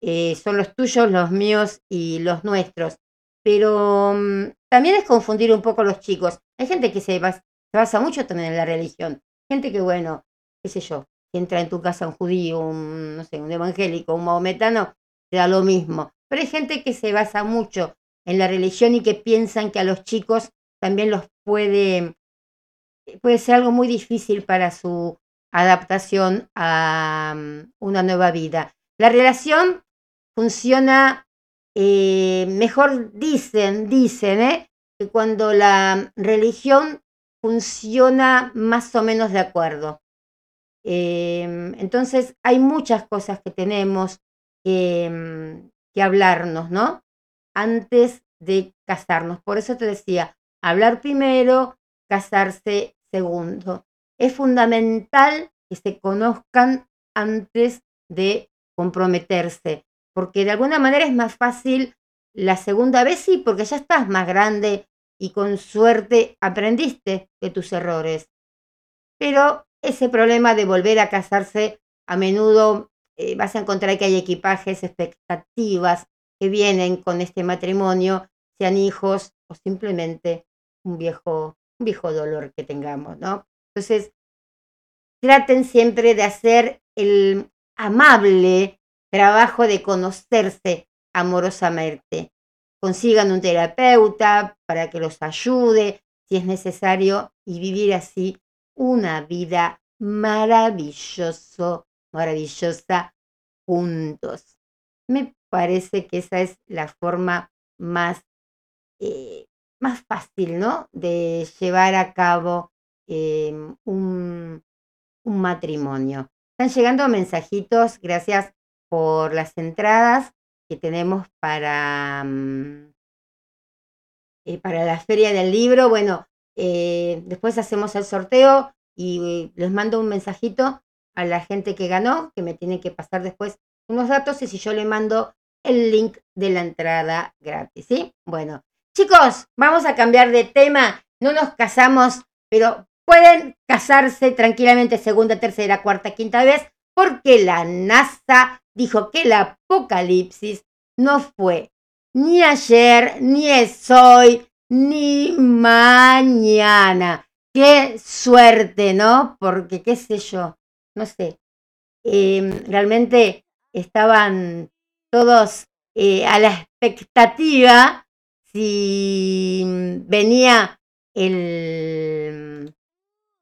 Eh, son los tuyos, los míos y los nuestros. Pero mm, también es confundir un poco a los chicos. Hay gente que se, basa, mucho también en la religión. Gente que, bueno, qué sé yo, entra en tu casa un judío, un, no sé, un evangélico, un maometano, te da lo mismo. Pero hay gente que se basa mucho en la religión y que piensan que a los chicos también los puede, puede ser algo muy difícil para su adaptación a mm, una nueva vida. La relación funciona eh, mejor dicen, dicen, ¿eh? que cuando la religión funciona más o menos de acuerdo. Em, entonces hay muchas cosas que tenemos que, mm, que hablarnos, ¿no? Antes de casarnos. Por eso te decía, hablar primero, casarse segundo. Es fundamental que se conozcan antes de comprometerse porque de alguna manera es más fácil la segunda vez, sí, porque ya estás más grande y con suerte aprendiste de tus errores. Pero ese problema de volver a casarse a menudo eh, vas a encontrar que hay equipajes, expectativas que vienen con este matrimonio, sean hijos o simplemente un viejo, un viejo dolor que tengamos, ¿no? Entonces, traten siempre de hacer el amable trabajo de conocerse amorosamente. Consigan un terapeuta para que los ayude si es necesario y vivir así una vida maravilloso, maravillosa juntos. Me parece que esa es la forma más, eh, más fácil, ¿no? De llevar a cabo em, un, un matrimonio. Están llegando mensajitos, gracias por las entradas que tenemos para, mm, eh, para la feria del libro. Bueno, eh, después hacemos el sorteo y les mando un mensajito a la gente que ganó, que me tiene que pasar después unos datos y si yo le mando el link de la entrada gratis, ¿sí? Bueno, chicos, vamos a cambiar de tema. No nos casamos, pero pueden casarse tranquilamente segunda, tercera, cuarta, quinta vez, porque la NASA dijo que el apocalipsis no fue ni ayer, ni es hoy, ni mañana. Qué suerte, ¿no? Porque, qué sé yo, no sé. Em, realmente estaban todos eh, a la expectativa si venía el,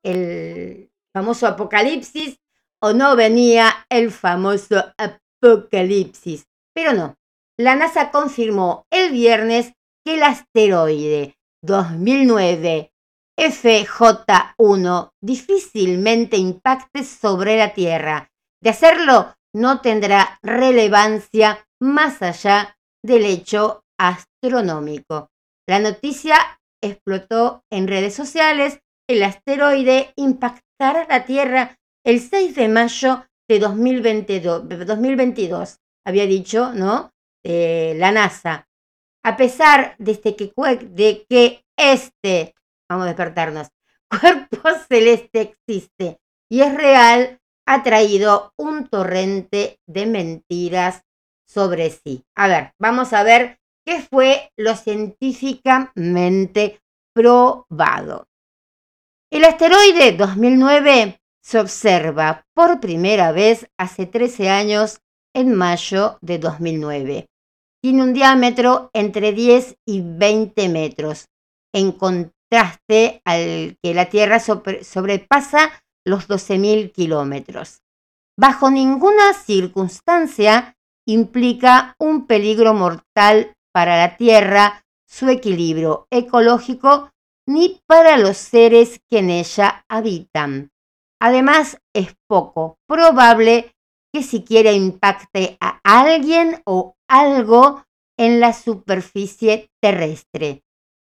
el famoso apocalipsis o no venía el famoso apocalipsis. Pero no, la NASA confirmó el viernes que el asteroide 2009 FJ1 difícilmente impacte sobre la Tierra. De hacerlo, no tendrá relevancia más allá del hecho astronómico. La noticia explotó en redes sociales. El asteroide impactará la Tierra el 6 de mayo de 2022, 2022 había dicho, ¿no? la NASA. A pesar de, este que, de que este, vamos a despertarnos, <laughs> cuerpo celeste existe y es real, ha traído un torrente de mentiras sobre sí. A ver, vamos a ver qué fue lo científicamente probado. El asteroide 2009 se observa por primera vez hace 13 años en mayo de 2009. Tiene un diámetro entre 10 y 20 metros, en contraste al que la Tierra sobrepasa los 12.000 kilómetros. Bajo ninguna circunstancia implica un peligro mortal para la Tierra, su equilibrio ecológico, ni para los seres que en ella habitan. Además, es poco probable que siquiera impacte a alguien o algo en la superficie terrestre.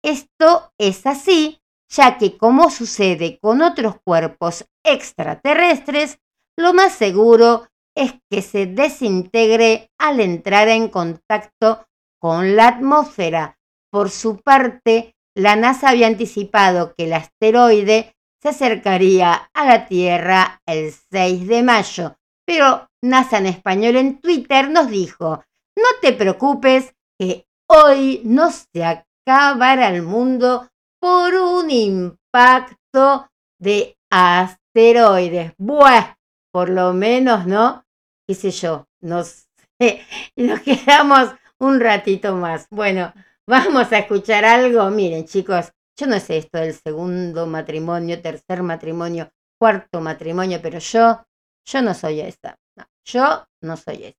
Esto es así, ya que como sucede con otros cuerpos extraterrestres, lo más seguro es que se desintegre al entrar en contacto con la atmósfera. Por su parte, la NASA había anticipado que el asteroide se acercaría a la Tierra el 6 de mayo, pero NASA en español en Twitter nos dijo, no te preocupes que hoy no se acabará el mundo por un impacto de asteroides. Buah, por lo menos, ¿no? ¿Qué sé yo? Nos, <laughs> nos quedamos un ratito más. Bueno, vamos a escuchar algo. Miren, chicos, yo no sé esto del segundo matrimonio, tercer matrimonio, cuarto matrimonio, pero yo, yo no soy esa. yo no soy esa.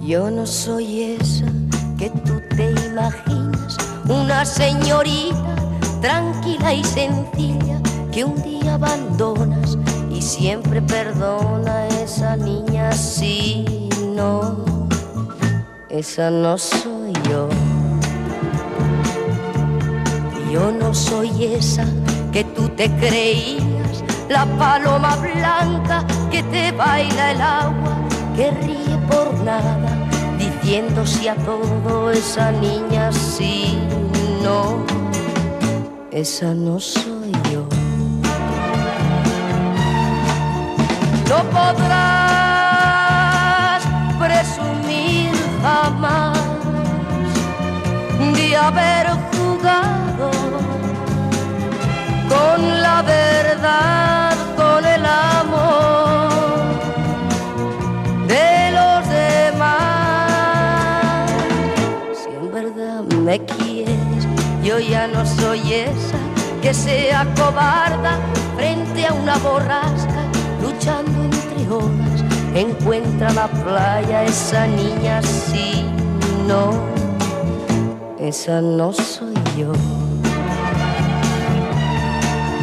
Yo no soy esa que tú te imaginas, una señorita tranquila y sencilla que un día abandonas y siempre perdona a esa niña si esa no soy yo. Yo no soy esa que tú te creías, la paloma blanca que te baila el agua, que ríe por nada, diciendo si a todo esa niña sí, no, esa no soy yo. No podrás jamás de haber jugado con la verdad, con el amor de los demás. Si en verdad me quieres, yo ya no soy esa que sea cobarda frente a una borrasca, luchando entre olas, encuentra la playa esa niña sí, no, esa no soy yo.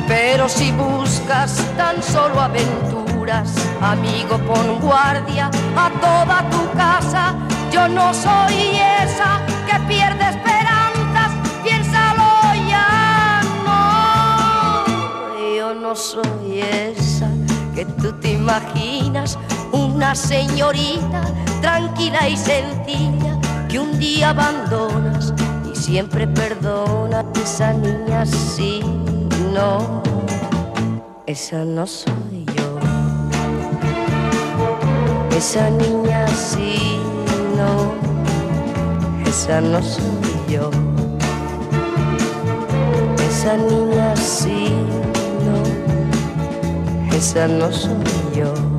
Pero si buscas tan solo aventuras, amigo, pon guardia a toda tu casa. Yo no soy esa que pierde esperanzas, piénsalo ya, no. Yo no soy esa que tú te imaginas, una señorita tranquila y sencilla que un día abandonas y siempre perdona esa niña sí no, esa no soy yo. Esa niña sí, no, esa no soy yo. Esa niña sí, no, esa no soy yo.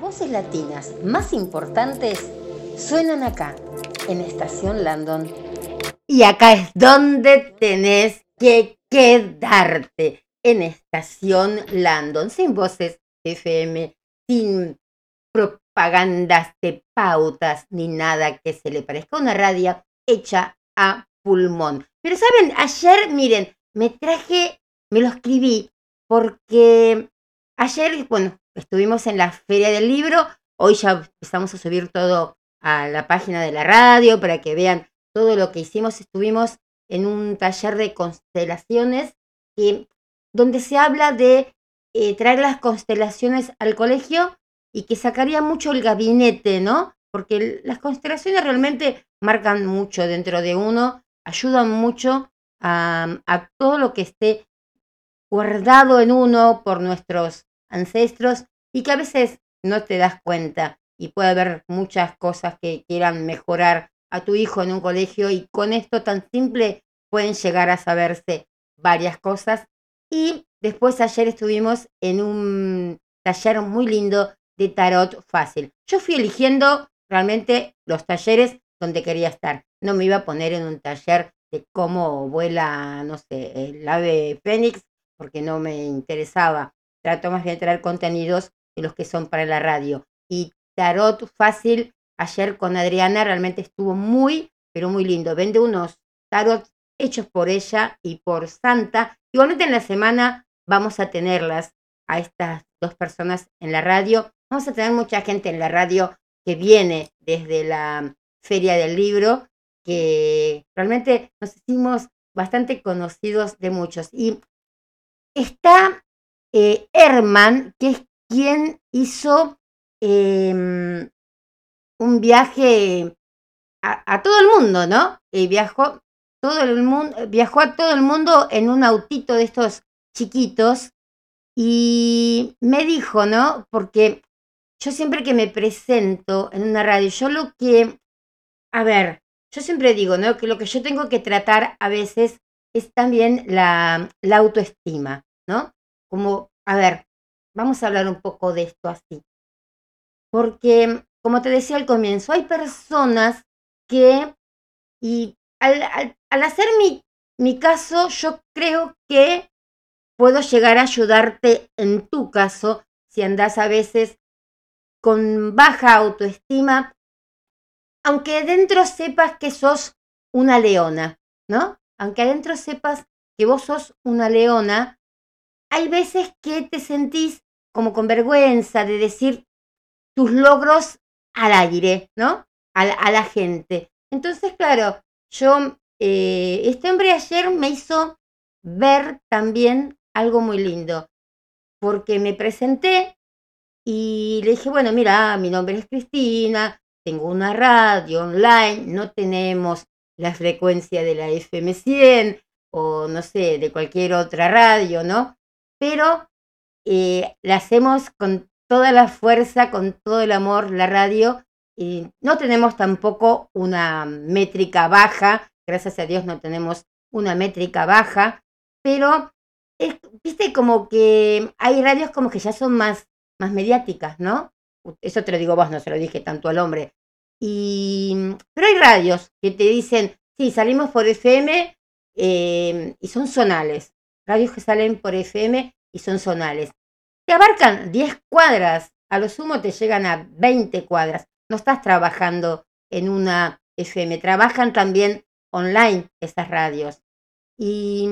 Voces latinas más importantes suenan acá, en Estación Landon. Y acá es donde tenés que quedarte, en Estación Landon, sin voces FM, sin propagandas de pautas ni nada que se le parezca una radio hecha a pulmón. Pero saben, ayer, miren, me traje, me lo escribí porque ayer, bueno, estuvimos en la feria del libro, hoy ya empezamos a subir todo a la página de la radio para que vean todo lo que hicimos. Estuvimos en un taller de constelaciones donde se habla de eh, traer las constelaciones al colegio y que sacaría mucho el gabinete, ¿no? Porque las constelaciones realmente marcan mucho dentro de uno, ayudan mucho a todo lo que esté guardado en uno por nuestros ancestros y que a veces no te das cuenta y puede haber muchas cosas que quieran mejorar a tu hijo en un colegio y con esto tan simple pueden llegar a saberse varias cosas. Y después ayer estuvimos en un taller muy lindo de tarot fácil. Yo fui eligiendo realmente los talleres donde quería estar. No me iba a poner en un taller de cómo vuela, no sé, el ave fénix, porque no me interesaba. Trato más bien de traer contenidos de los que son para la radio. Y tarot fácil, ayer con Adriana, realmente estuvo muy, pero muy lindo. Vende unos tarot hechos por ella y por Santa. Igualmente en la semana vamos a tenerlas a estas dos personas en la radio. Vamos a tener mucha gente en la radio que viene desde la Feria del Libro, que realmente nos hicimos bastante conocidos de muchos. Y está eh, Herman, que es quien hizo em, un viaje a, todo el mundo, ¿no? Y viajó todo el mundo, viajó a todo el mundo en un autito de estos chiquitos y me dijo, ¿no? Porque yo siempre que me presento en una radio, yo lo que, a ver, yo siempre digo, ¿no? Que lo que yo tengo que tratar a veces es también la, la autoestima, ¿no? Como, a ver, vamos a hablar un poco de esto así. Porque, como te decía al comienzo, hay personas que, y al, al- hacer mi, mi caso, yo creo que puedo llegar a ayudarte en tu caso si andas a veces con baja autoestima, aunque dentro sepas que sos una leona, ¿no? Aunque adentro sepas que vos sos una leona, hay veces que te sentís como con vergüenza de decir tus logros al aire, ¿no? A la, gente. Entonces, claro, yo, eh, este hombre ayer me hizo ver también algo muy lindo, porque me presenté y le dije, bueno, mira, mi nombre es Cristina, tengo una radio online, no tenemos la frecuencia de la FM 100 o no sé, de cualquier otra radio, ¿no? Pero eh, la hacemos con toda la fuerza, con todo el amor, la radio, no tenemos tampoco una métrica baja, gracias a Dios no tenemos una métrica baja, pero viste como que hay radios como que ya son más, más mediáticas, ¿no? Eso te lo digo vos, no se lo dije tanto al hombre. Y, pero hay radios que te dicen, sí, salimos por FM eh, y son zonales. Radios que salen por FM y son zonales. Te abarcan 10 cuadras, a lo sumo te llegan a 20 cuadras. No estás trabajando en una FM, trabajan también online esas radios. Y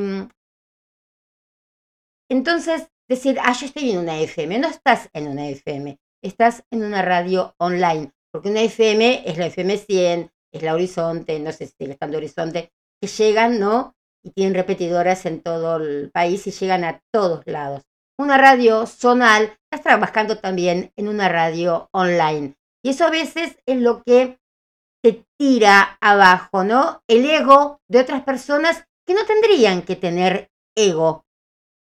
entonces decir, ah, yo estoy en una FM, no estás en una FM, estás en una radio online, porque una FM es la FM 100, es la Horizonte, no sé si sigue estando Horizonte, que llegan, ¿no? Y tienen repetidoras en todo el país y llegan a todos lados. Una radio zonal, estás trabajando también en una radio online. Y eso a veces es lo que te tira abajo, ¿no? El ego de otras personas que no tendrían que tener ego,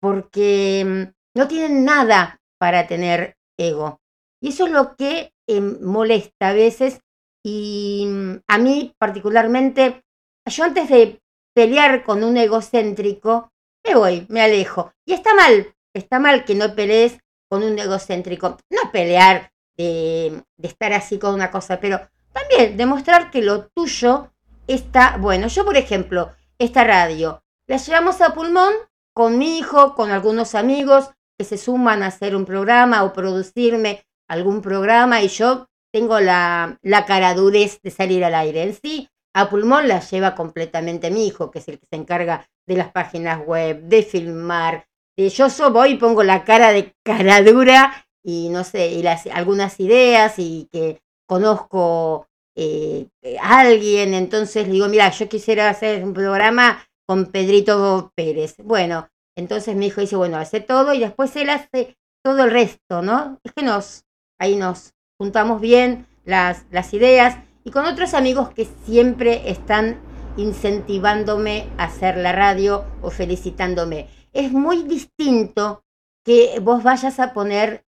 porque mm, no tienen nada para tener ego. Y eso es lo que em, molesta a veces y mm, a mí particularmente, yo antes de pelear con un egocéntrico, me voy, me alejo. Y está mal, está mal que no pelees con un egocéntrico. No pelear de, estar así con una cosa, pero también demostrar que lo tuyo está bueno. Yo, por ejemplo, esta radio, la llevamos a pulmón con mi hijo, con algunos amigos que se suman a hacer un programa o producirme algún programa y yo tengo la, la caradurez de salir al aire. En sí, a pulmón la lleva completamente mi hijo, que es el que se encarga de las páginas web, de filmar. De, yo so voy y pongo la cara de caradura y no sé, y las, algunas ideas y que conozco eh, a alguien, entonces le digo, mira, yo quisiera hacer un programa con Pedrito Pérez. Bueno, entonces mi hijo dice, bueno, hace todo y después él hace todo el resto, ¿no? Es que nos, ahí nos juntamos bien las, las ideas y con otros amigos que siempre están incentivándome a hacer la radio o felicitándome. Es muy distinto que vos vayas a poner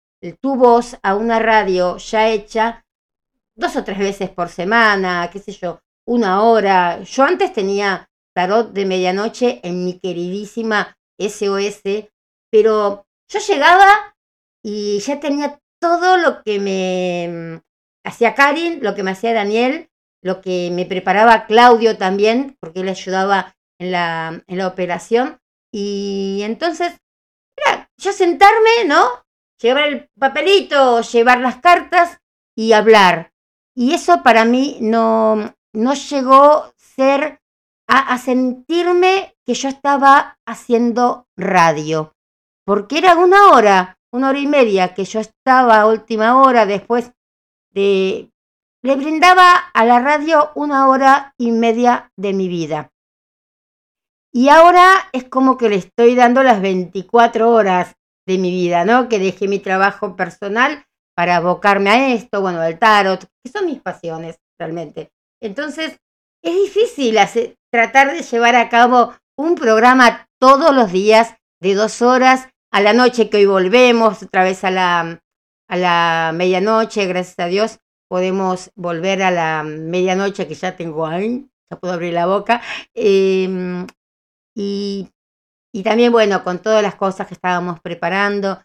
tu voz a una radio ya hecha dos o tres veces por semana, qué sé yo, una hora. Yo antes tenía tarot de medianoche en mi queridísima SOS, pero yo llegaba y ya tenía todo lo que me hacía Karin, lo que me hacía Daniel, lo que me preparaba Claudio también, porque él ayudaba en la, en la operación. Y entonces, era yo sentarme, ¿no? Llevar el papelito, llevar las cartas y hablar. Y eso para mí no, no llegó a ser a, sentirme que yo estaba haciendo radio, porque era una hora, una hora y media que yo estaba a última hora después Le brindaba a la radio una hora y media de mi vida. Y ahora es como que le estoy dando las 24 horas de mi vida, ¿no? Que dejé mi trabajo personal para abocarme a esto, bueno, al tarot, que son mis pasiones realmente. Entonces, es difícil tratar de llevar a cabo un programa todos los días de dos horas a la noche que hoy volvemos, otra vez a la, a la medianoche, gracias a Dios podemos volver a la medianoche que ya tengo ahí, ya puedo abrir la boca. Em, y, y también, bueno, con todas las cosas que estábamos preparando,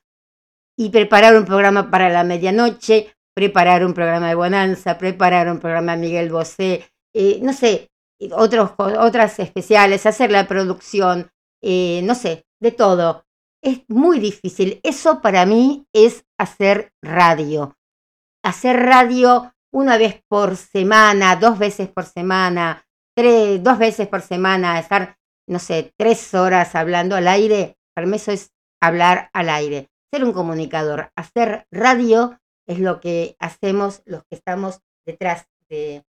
y preparar un programa para la medianoche, preparar un programa de Bonanza, preparar un programa de Miguel Bosé, eh, no sé, otros, otras especiales, hacer la producción, eh, no sé, de todo. Es muy difícil. Eso para mí es hacer radio. Hacer radio una vez por semana, dos veces por semana, tres, dos veces por semana, estar, no sé, tres horas hablando al aire, para mí eso es hablar al aire ser un comunicador, hacer radio es lo que hacemos los que estamos detrás de,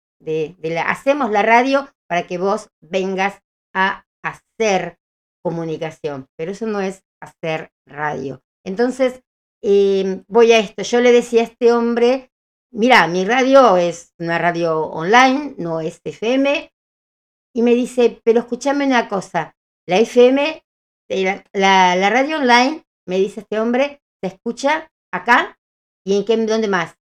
la... Hacemos la radio para que vos vengas a hacer comunicación, pero eso no es hacer radio. Entonces, em, voy a esto. Yo le decía a este hombre, mira, mi radio es una radio online, no es FM, y me dice, pero escúchame una cosa, la FM, eh, la, la, radio online, me dice este hombre, se escucha acá y en qué, dónde más.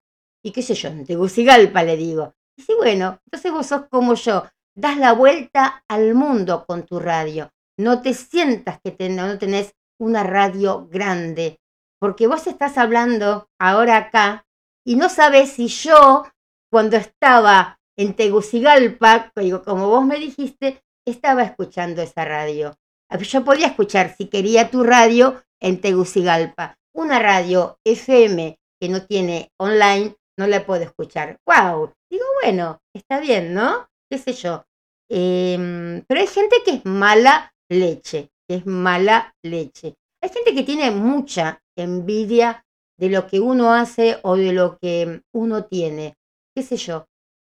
Y qué sé yo, en Tegucigalpa le digo. Y sí, bueno, entonces vos sos como yo, das la vuelta al mundo con tu radio. No te sientas que no tenés una radio grande, porque vos estás hablando ahora acá y no sabes si yo, cuando estaba en Tegucigalpa, como vos me dijiste, estaba escuchando esa radio. Yo podía escuchar, si quería, tu radio en Tegucigalpa. Una radio FM que no tiene online, no la puedo escuchar. ¡Wow! Digo, bueno, está bien, ¿no? ¿Qué sé yo? Em, pero hay gente que es mala leche, que es mala leche. Hay gente que tiene mucha envidia de lo que uno hace o de lo que uno tiene. ¿Qué sé yo?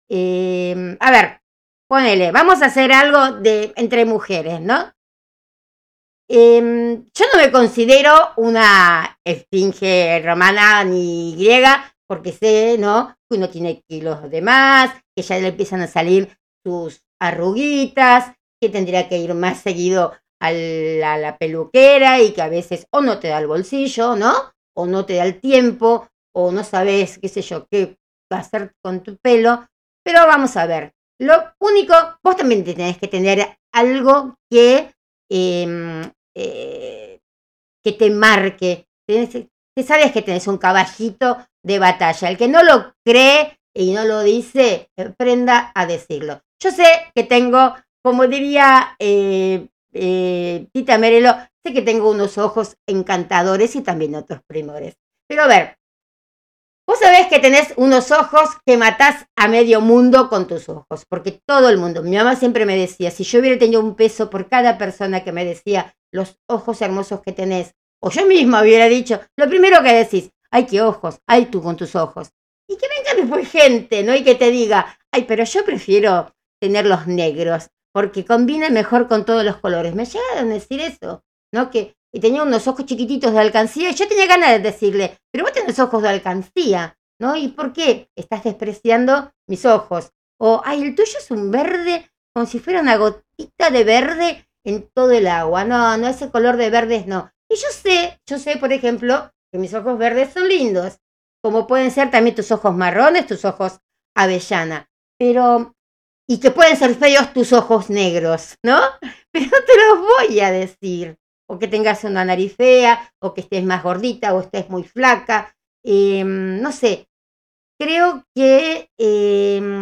Em, a ver, ponele, vamos a hacer algo de entre mujeres, ¿no? Em, yo no me considero una esfinge romana ni griega, porque sé, ¿no? Que uno tiene kilos de más, que ya le empiezan a salir sus arruguitas, que tendría que ir más seguido a la, peluquera y que a veces o no te da el bolsillo, ¿no? O no te da el tiempo, o no sabes, qué sé yo, qué hacer con tu pelo. Pero vamos a ver, lo único, vos también te tenés que tener algo que, em, eh, que te marque. Tenés- sabes que tenés un caballito de batalla. El que no lo cree y no lo dice, aprenda a decirlo. Yo sé que tengo, como diría eh, eh, Tita Merelo, sé que tengo unos ojos encantadores y también otros primores. Pero a ver, vos sabés que tenés unos ojos que matás a medio mundo con tus ojos, porque todo el mundo, mi mamá siempre me decía, si yo hubiera tenido un peso por cada persona que me decía los ojos hermosos que tenés, o yo misma hubiera dicho, lo primero que decís, ay, qué ojos, ay, tú con tus ojos. Y que venga después gente, ¿no? Y que te diga, ay, pero yo prefiero tener los negros, porque combina mejor con todos los colores. Me llegaron a decir eso, ¿no? Que y tenía unos ojos chiquititos de alcancía, y yo tenía ganas de decirle, pero vos tenés ojos de alcancía, ¿no? ¿Y por qué estás despreciando mis ojos? O, ay, el tuyo es un verde, como si fuera una gotita de verde en todo el agua. No, no, ese color de verdes no. Y yo sé, yo sé, por ejemplo, que mis ojos verdes son lindos, como pueden ser también tus ojos marrones, tus ojos avellana, pero y que pueden ser feos tus ojos negros, ¿no? <laughs> Pero te los voy a decir. O que tengas una nariz fea, o que estés más gordita, o estés muy flaca. eh, no sé. Creo que eh,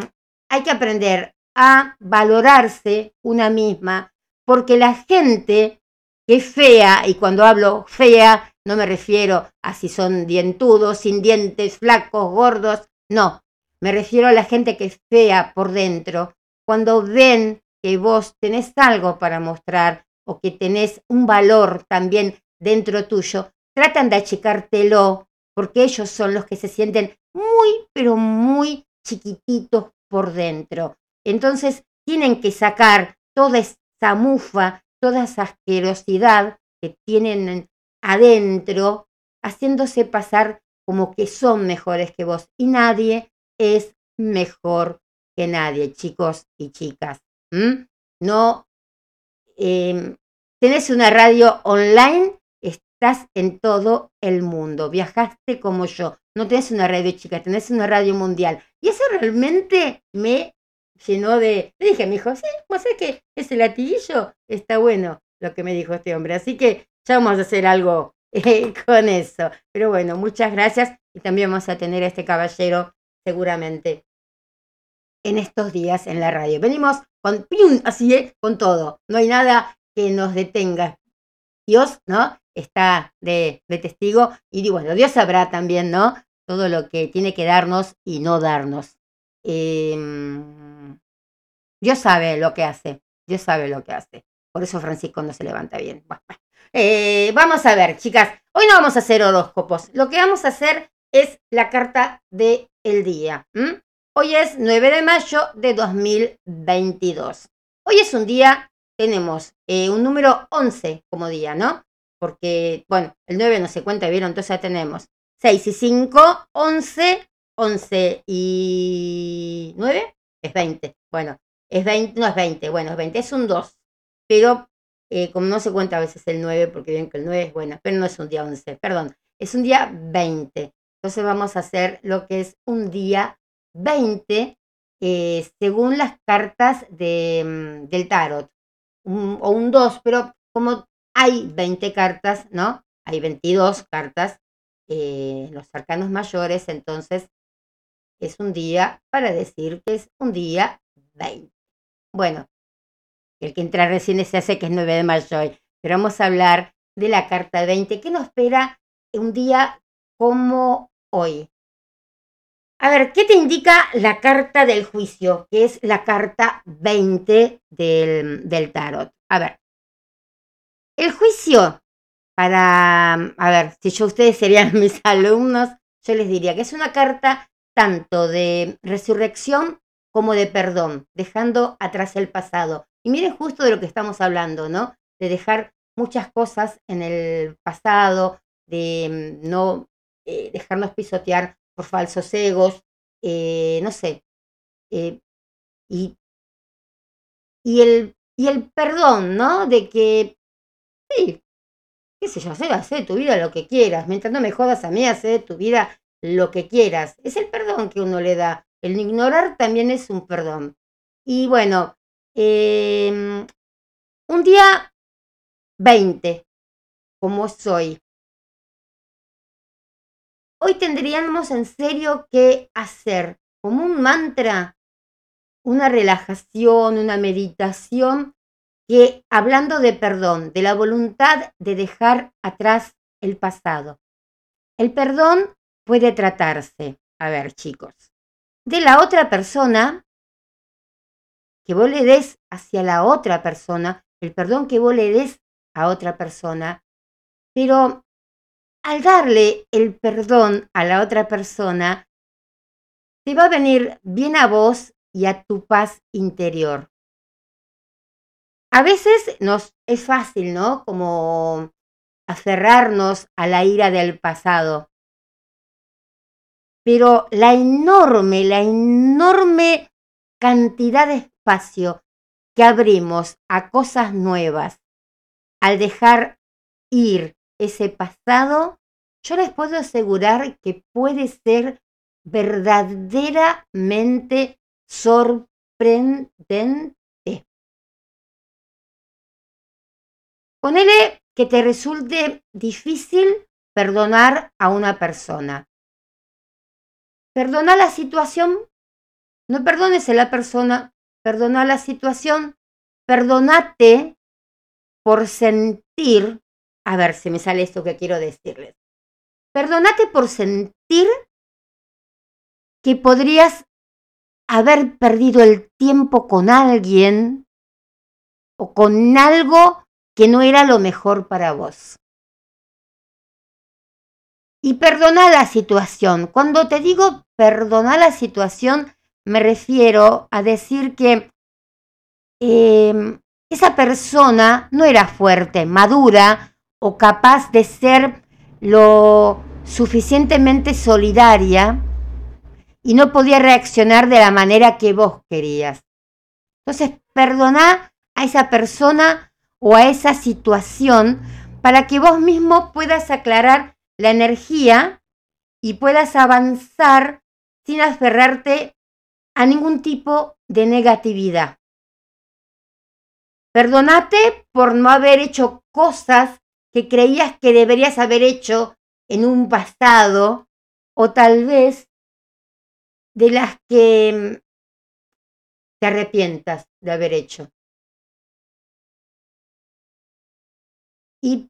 hay que aprender a valorarse una misma, porque la gente que es fea, y cuando hablo fea, no me refiero a si son dientudos, sin dientes, flacos, gordos, no, me refiero a la gente que es fea por dentro. Cuando ven que vos tenés algo para mostrar o que tenés un valor también dentro tuyo, tratan de achicártelo porque ellos son los que se sienten muy, pero muy chiquititos por dentro. Entonces tienen que sacar toda esa mufa, toda esa asquerosidad que tienen adentro, haciéndose pasar como que son mejores que vos. Y nadie es mejor que nadie, chicos y chicas. No eh, tenés una radio online, estás en todo el mundo, viajaste como yo, no tenés una radio chica, tenés una radio mundial. Y eso realmente me llenó de... Le dije a mi hijo, sí, vos sabés que ese latiguillo está bueno, lo que me dijo este hombre. Así que ya vamos a hacer algo <laughs> eh, con eso. Pero bueno, muchas gracias y también vamos a tener a este caballero seguramente en estos días en la radio. Venimos con así es, con todo. No hay nada que nos detenga. Dios, ¿no? Está de, de testigo y bueno, Dios sabrá también, ¿no? Todo lo que tiene que darnos y no darnos. Eh, Dios sabe lo que hace. Dios sabe lo que hace. Por eso Francisco no se levanta bien. Bueno, eh, vamos a ver, chicas. Hoy no vamos a hacer horóscopos. Lo que vamos a hacer es la carta del el día. ¿m? Hoy es 9 de mayo de 2022. Hoy es un día, tenemos eh, un número 11 como día, ¿no? Porque, bueno, el 9 no se cuenta, ¿vieron? Entonces ya tenemos 6 y 5, 11, 11 y 9 es 20. Bueno, es 20, no es 20, bueno, es 20, es un 2. Pero eh, como no se cuenta a veces el 9, porque ven que el 9 es bueno, pero no es un día 11, perdón, es un día 20. Entonces vamos a hacer lo que es un día 20 eh, según las cartas de, mm, del tarot. Un- o un 2, pero como hay 20 cartas, ¿no? Hay 22 cartas, eh, los arcanos mayores, entonces es un día para decir que es un día 20. Bueno, el que entra recién se hace que es 9 de mayo hoy, pero vamos a hablar de la carta 20. ¿Qué nos espera un día como hoy? A ver, ¿qué te indica la carta del juicio? Que es la carta 20 del, del tarot. A ver, el juicio, para, a ver, si yo ustedes serían <laughs> mis alumnos, yo les diría que es una carta tanto de resurrección como de perdón, dejando atrás el pasado. Y miren justo de lo que estamos hablando, ¿no? De dejar muchas cosas en el pasado, de mm, no eh, dejarnos pisotear por falsos egos, eh, no sé. eh, y, y, el, y el perdón, ¿no? De que, sí, qué sé yo, hacer de tu vida lo que quieras. Mientras no me jodas a mí, hacer de tu vida lo que quieras. Es el perdón que uno le da. El ignorar también es un perdón. Y bueno, eh, un día 20, como soy. Hoy tendríamos en serio que hacer como un mantra, una relajación, una meditación, que hablando de perdón, de la voluntad de dejar atrás el pasado. El perdón puede tratarse, a ver chicos, de la otra persona, que vos le des hacia la otra persona, el perdón que vos le des a otra persona, pero al darle el perdón a la otra persona, te va a venir bien a vos y a tu paz interior. A veces nos es fácil, ¿no? Como aferrarnos a la ira del pasado. Pero la enorme, la enorme cantidad de espacio que abrimos a cosas nuevas al dejar ir ese pasado, yo les puedo asegurar que puede ser verdaderamente sorprendente. Ponele que te resulte difícil perdonar a una persona. Perdona la situación, no perdones a la persona, perdona la situación, perdonate por sentir, a ver si me sale esto que quiero decirles. Perdonate por sentir que podrías haber perdido el tiempo con alguien o con algo que no era lo mejor para vos. Y perdona la situación. Cuando te digo perdona la situación, me refiero a decir que eh, esa persona no era fuerte, madura o capaz de ser lo suficientemente solidaria y no podía reaccionar de la manera que vos querías. Entonces, perdona a esa persona o a esa situación para que vos mismo puedas aclarar la energía y puedas avanzar sin aferrarte a ningún tipo de negatividad. Perdonate por no haber hecho cosas que creías que deberías haber hecho en un pasado o tal vez de las que te arrepientas de haber hecho. Y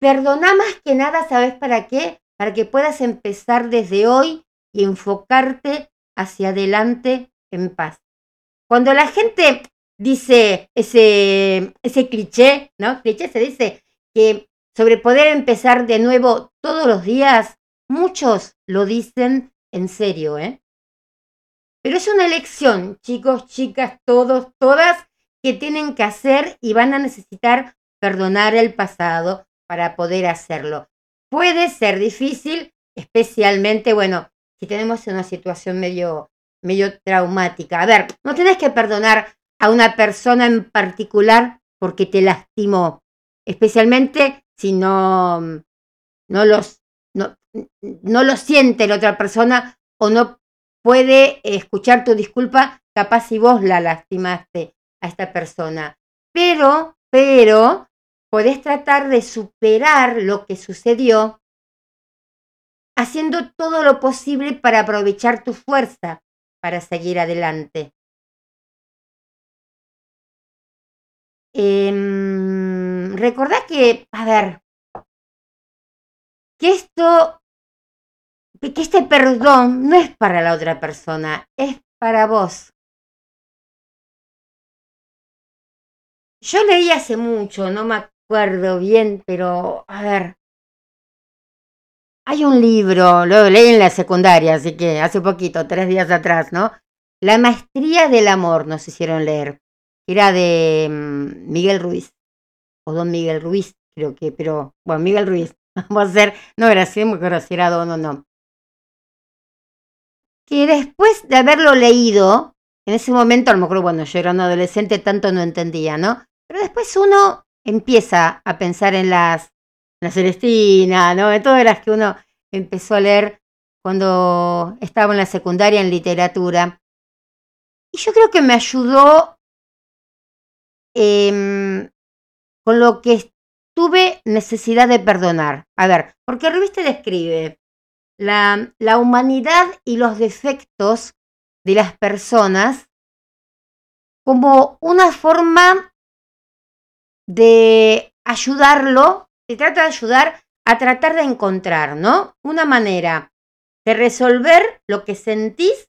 perdona más que nada, ¿sabes para qué? Para que puedas empezar desde hoy y enfocarte hacia adelante en paz. Cuando la gente dice ese, ese cliché, ¿no? Cliché se dice que sobre poder empezar de nuevo todos los días, muchos lo dicen en serio, ¿eh? Pero es una elección, chicos, chicas, todos, todas, que tienen que hacer y van a necesitar perdonar el pasado para poder hacerlo. Puede ser difícil, especialmente, bueno, si tenemos una situación medio, medio traumática. A ver, no tenés que perdonar a una persona en particular porque te lastimó, especialmente si no, no, los, no, no lo siente la otra persona o no puede escuchar tu disculpa, capaz si vos la lastimaste a esta persona. Pero, pero, podés tratar de superar lo que sucedió haciendo todo lo posible para aprovechar tu fuerza para seguir adelante. Eh, recordá que, a ver, que esto, que este perdón no es para la otra persona, es para vos. Yo leí hace mucho, no me acuerdo bien, pero a ver. Hay un libro, lo leí en la secundaria, así que hace poquito, tres días atrás, ¿no? La maestría del amor nos hicieron leer. Era de mm, Miguel Ruiz, o don Miguel Ruiz, creo que, pero bueno, Miguel Ruiz. <laughs> Vamos a hacer, no era así, muy si era don no. Que después de haberlo leído, en ese momento, a lo mejor, bueno, yo era un adolescente, tanto no entendía, ¿no? Pero después uno empieza a pensar en las, la Celestina, ¿no? En todas las que uno empezó a leer cuando estaba en la secundaria en literatura. Y yo creo que me ayudó eh, con lo que tuve necesidad de perdonar. A ver, porque Reviste describe la, la humanidad y los defectos de las personas como una forma de ayudarlo, se trata de ayudar a tratar de encontrar, ¿no? Una manera de resolver lo que sentís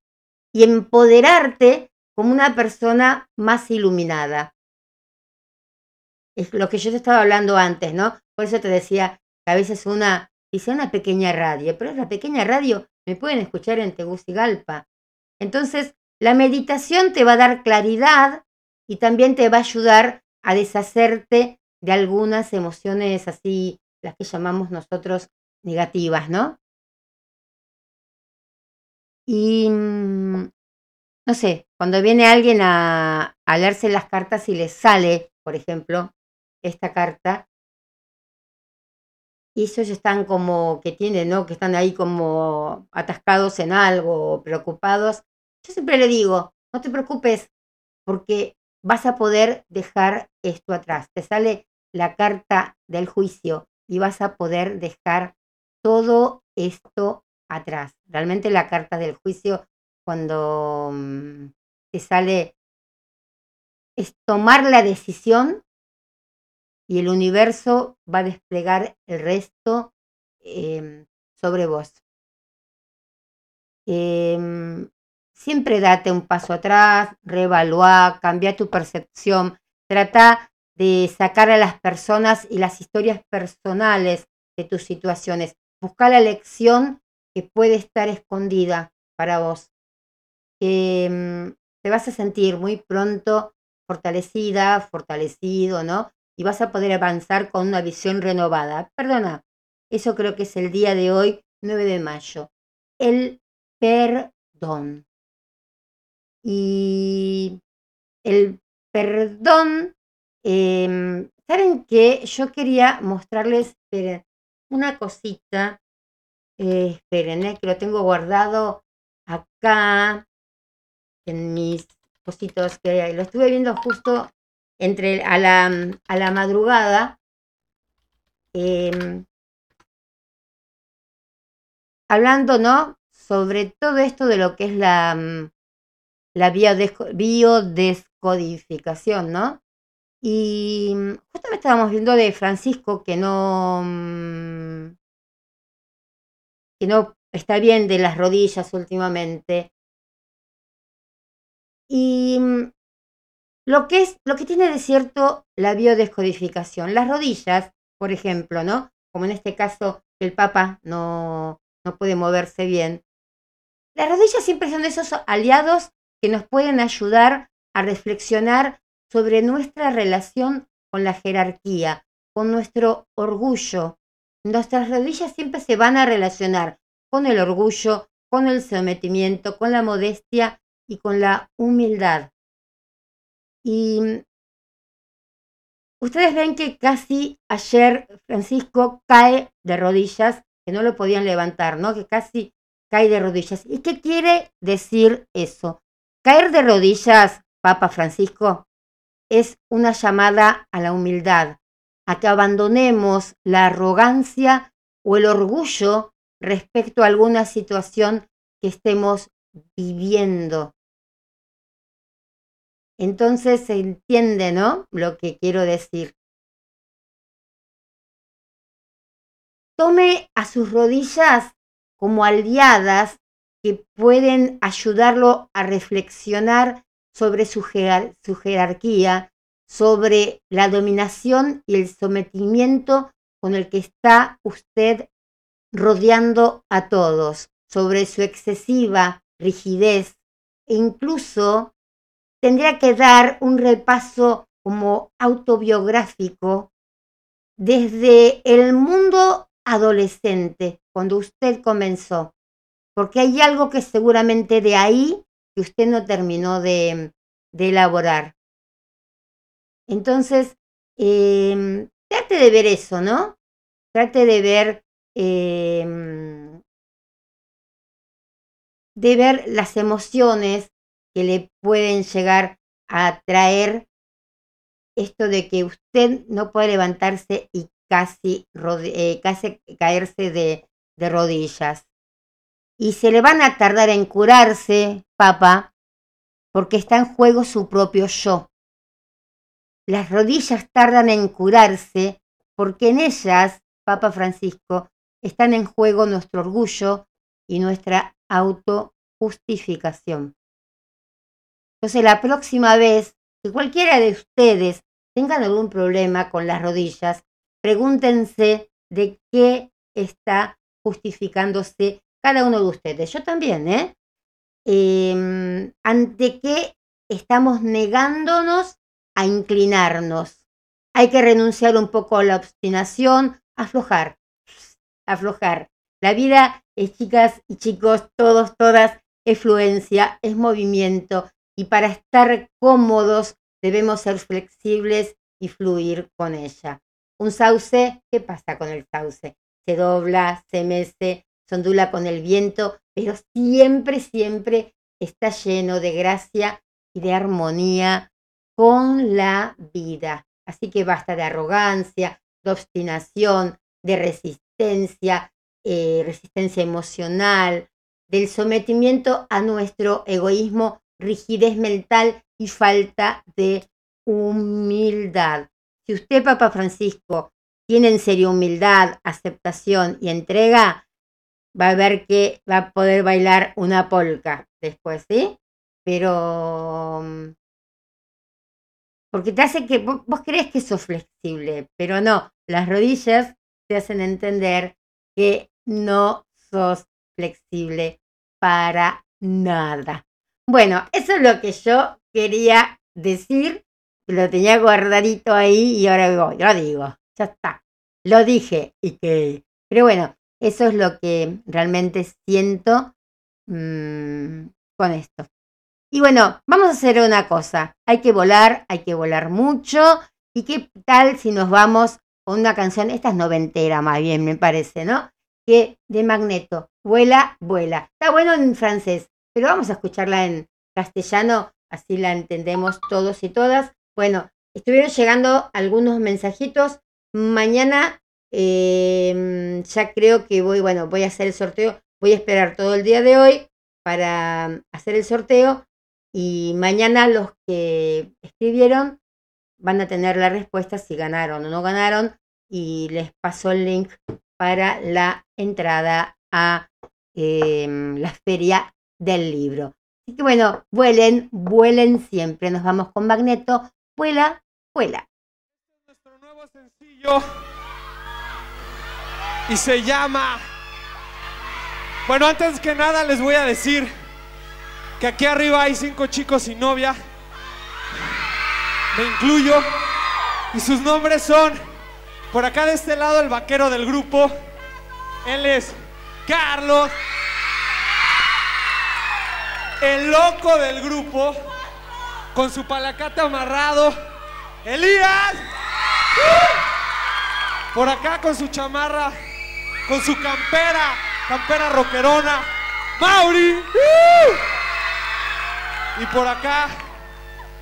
y empoderarte como una persona más iluminada. Es lo que yo te estaba hablando antes, ¿no? Por eso te decía que a veces una, dice una pequeña radio, pero la pequeña radio me pueden escuchar en Tegucigalpa. Entonces, la meditación te va a dar claridad y también te va a ayudar a deshacerte de algunas emociones así, las que llamamos nosotros negativas, ¿no? Y mm, no sé, cuando viene alguien a, a leerse las cartas y le sale, por ejemplo, esta carta, y ellos están como que tienen, ¿no? Que están ahí como atascados en algo, preocupados. Yo siempre le digo, no te preocupes, porque vas a poder dejar esto atrás. Te sale la carta del juicio y vas a poder dejar todo esto atrás. Realmente la carta del juicio, cuando mm, te sale, es tomar la decisión y el universo va a desplegar el resto em, sobre vos. Em, Siempre date un paso atrás, reevaluá, cambia tu percepción, trata de sacar a las personas y las historias personales de tus situaciones. Busca la lección que puede estar escondida para vos. Em, te vas a sentir muy pronto fortalecida, fortalecido, ¿no? Y vas a poder avanzar con una visión renovada. Perdona, eso creo que es el día de hoy, 9 de mayo. El perdón. Y el perdón, em, ¿saben qué? Yo quería mostrarles, una cosita. Eh, esperen, eh, que lo tengo guardado acá en mis cositos que lo estuve viendo justo entre a la, a la madrugada. Em, hablando, ¿no? Sobre todo esto de lo que es la, mm, la biodescodificación, ¿no? Y mm, justamente estábamos viendo de Francisco que no, mm, que no está bien de las rodillas últimamente. Y lo que es, lo que tiene de cierto la biodescodificación, las rodillas, por ejemplo, ¿no? Como en este caso el Papa no, no puede moverse bien. Las rodillas siempre son esos aliados que nos pueden ayudar a reflexionar sobre nuestra relación con la jerarquía, con nuestro orgullo. Nuestras rodillas siempre se van a relacionar con el orgullo, con el sometimiento, con la modestia y con la humildad. Y ustedes ven que casi ayer Francisco cae de rodillas, que no lo podían levantar, ¿no? Que casi cae de rodillas. ¿Y qué quiere decir eso? Caer de rodillas, Papa Francisco, es una llamada a la humildad, a que abandonemos la arrogancia o el orgullo respecto a alguna situación que estemos viviendo. Entonces se entiende, ¿no? Lo que quiero decir. Tome a sus rodillas como aliadas que pueden ayudarlo a reflexionar sobre su, su jerarquía, sobre la dominación y el sometimiento con el que está usted rodeando a todos, sobre su excesiva rigidez e incluso tendría que dar un repaso como autobiográfico desde el mundo adolescente, cuando usted comenzó, porque hay algo que seguramente de ahí que usted no terminó de, elaborar. Entonces, em, trate de ver eso, ¿no? Trate de ver, em, de ver las emociones que le pueden llegar a traer esto de que usted no puede levantarse y casi, eh, casi caerse de, de rodillas. Y se le van a tardar en curarse, papá, porque está en juego su propio yo. Las rodillas tardan en curarse porque en ellas, Papa Francisco, están en juego nuestro orgullo y nuestra autojustificación. Entonces, la próxima vez que cualquiera de ustedes tengan algún problema con las rodillas, pregúntense de qué está justificándose cada uno de ustedes. Yo también, ¿eh? Em, ¿Ante qué estamos negándonos a inclinarnos? Hay que renunciar un poco a la obstinación, aflojar, aflojar. La vida es, chicas y chicos, todos, todas, es fluencia, es movimiento, y para estar cómodos debemos ser flexibles y fluir con ella. Un sauce, ¿qué pasa con el sauce? Se dobla, se mece, se ondula con el viento, pero siempre, siempre está lleno de gracia y de armonía con la vida. Así que basta de arrogancia, de obstinación, de resistencia, eh, resistencia emocional, del sometimiento a nuestro egoísmo rigidez mental y falta de humildad. Si usted, Papa Francisco, tiene en serio humildad, aceptación y entrega, va a ver que va a poder bailar una polca después, ¿sí? Pero... Mm, porque te hace que vos, vos crees que sos flexible, pero no, las rodillas te hacen entender que no sos flexible para nada. Bueno, eso es lo que yo quería decir. Lo tenía guardadito ahí y ahora lo digo. Ya está. Lo dije y que... Pero bueno, eso es lo que realmente siento mm, con esto. Y bueno, vamos a hacer una cosa. Hay que volar, hay que volar mucho. ¿Y qué tal si nos vamos con una canción? Esta es noventera más bien, me parece, ¿no? Que de Magneto. Vuela, vuela. Está bueno en francés pero vamos a escucharla en castellano, así la entendemos todos y todas. Bueno, estuvieron llegando algunos mensajitos. Mañana em, ya creo que voy, bueno, voy a hacer el sorteo. Voy a esperar todo el día de hoy para hacer el sorteo y mañana los que escribieron van a tener la respuesta si ganaron o no ganaron y les paso el link para la entrada a em, la feria del libro. Así que bueno, vuelen, vuelen siempre. Nos vamos con Magneto. Vuela, vuela. Es nuestro nuevo sencillo. Y se llama... Bueno, antes que nada les voy a decir que aquí arriba hay cinco chicos sin novia. Me incluyo. Y sus nombres son, por acá de este lado, el vaquero del grupo. Él es Carlos el loco del grupo. con su palacate amarrado. Elías. Por acá con su chamarra, con su campera, campera roquerona. Mauri. Y por acá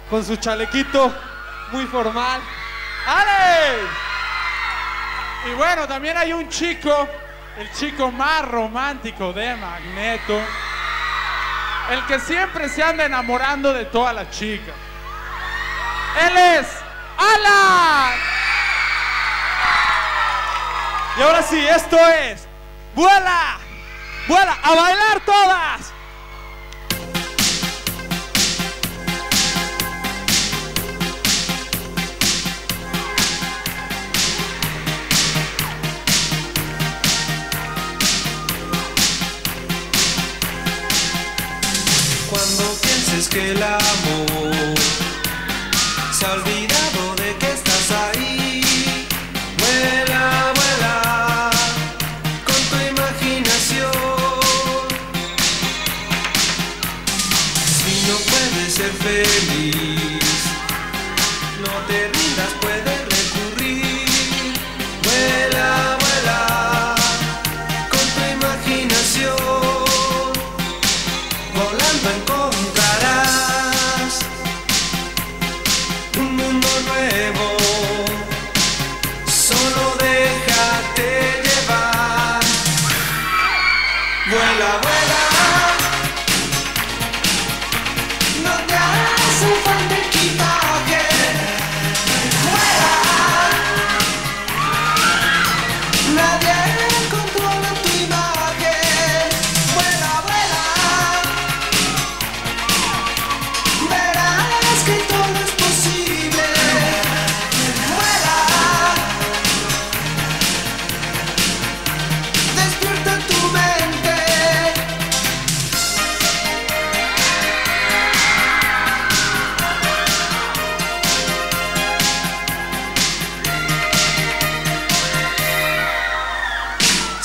con su chalequito muy formal. ¡Ale! Y bueno, también hay un chico, el chico más romántico de Magneto, el que siempre se anda enamorando de todas las chicas. Él es Alan. Y ahora sí, esto es ¡Vuela! ¡Vuela! ¡A bailar todas! Que el amor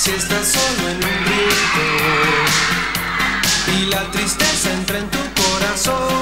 Si estás solo en un rincón y la tristeza entra en tu corazón.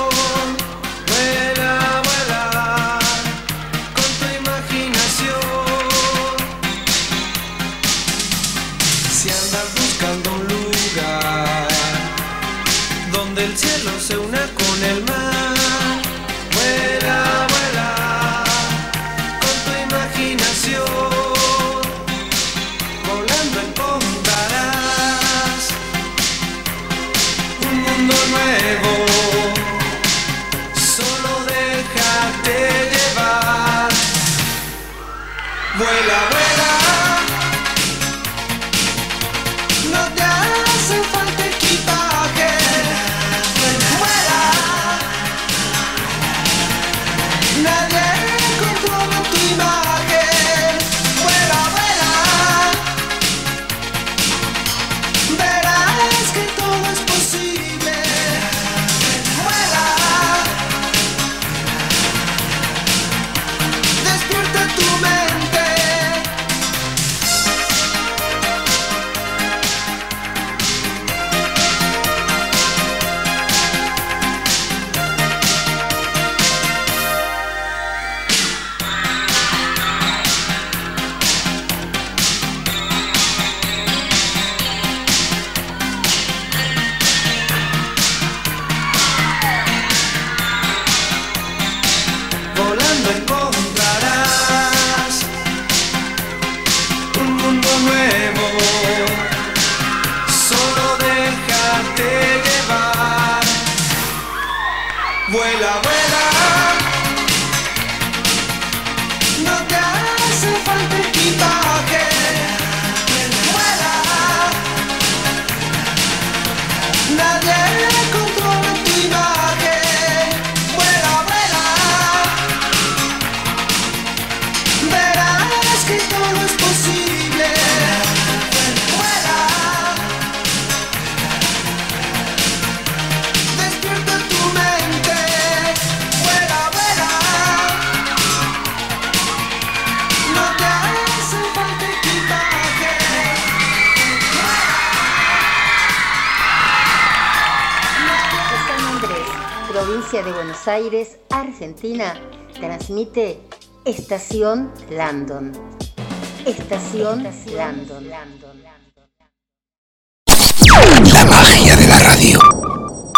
Argentina, transmite Estación Landon. Estación Landon.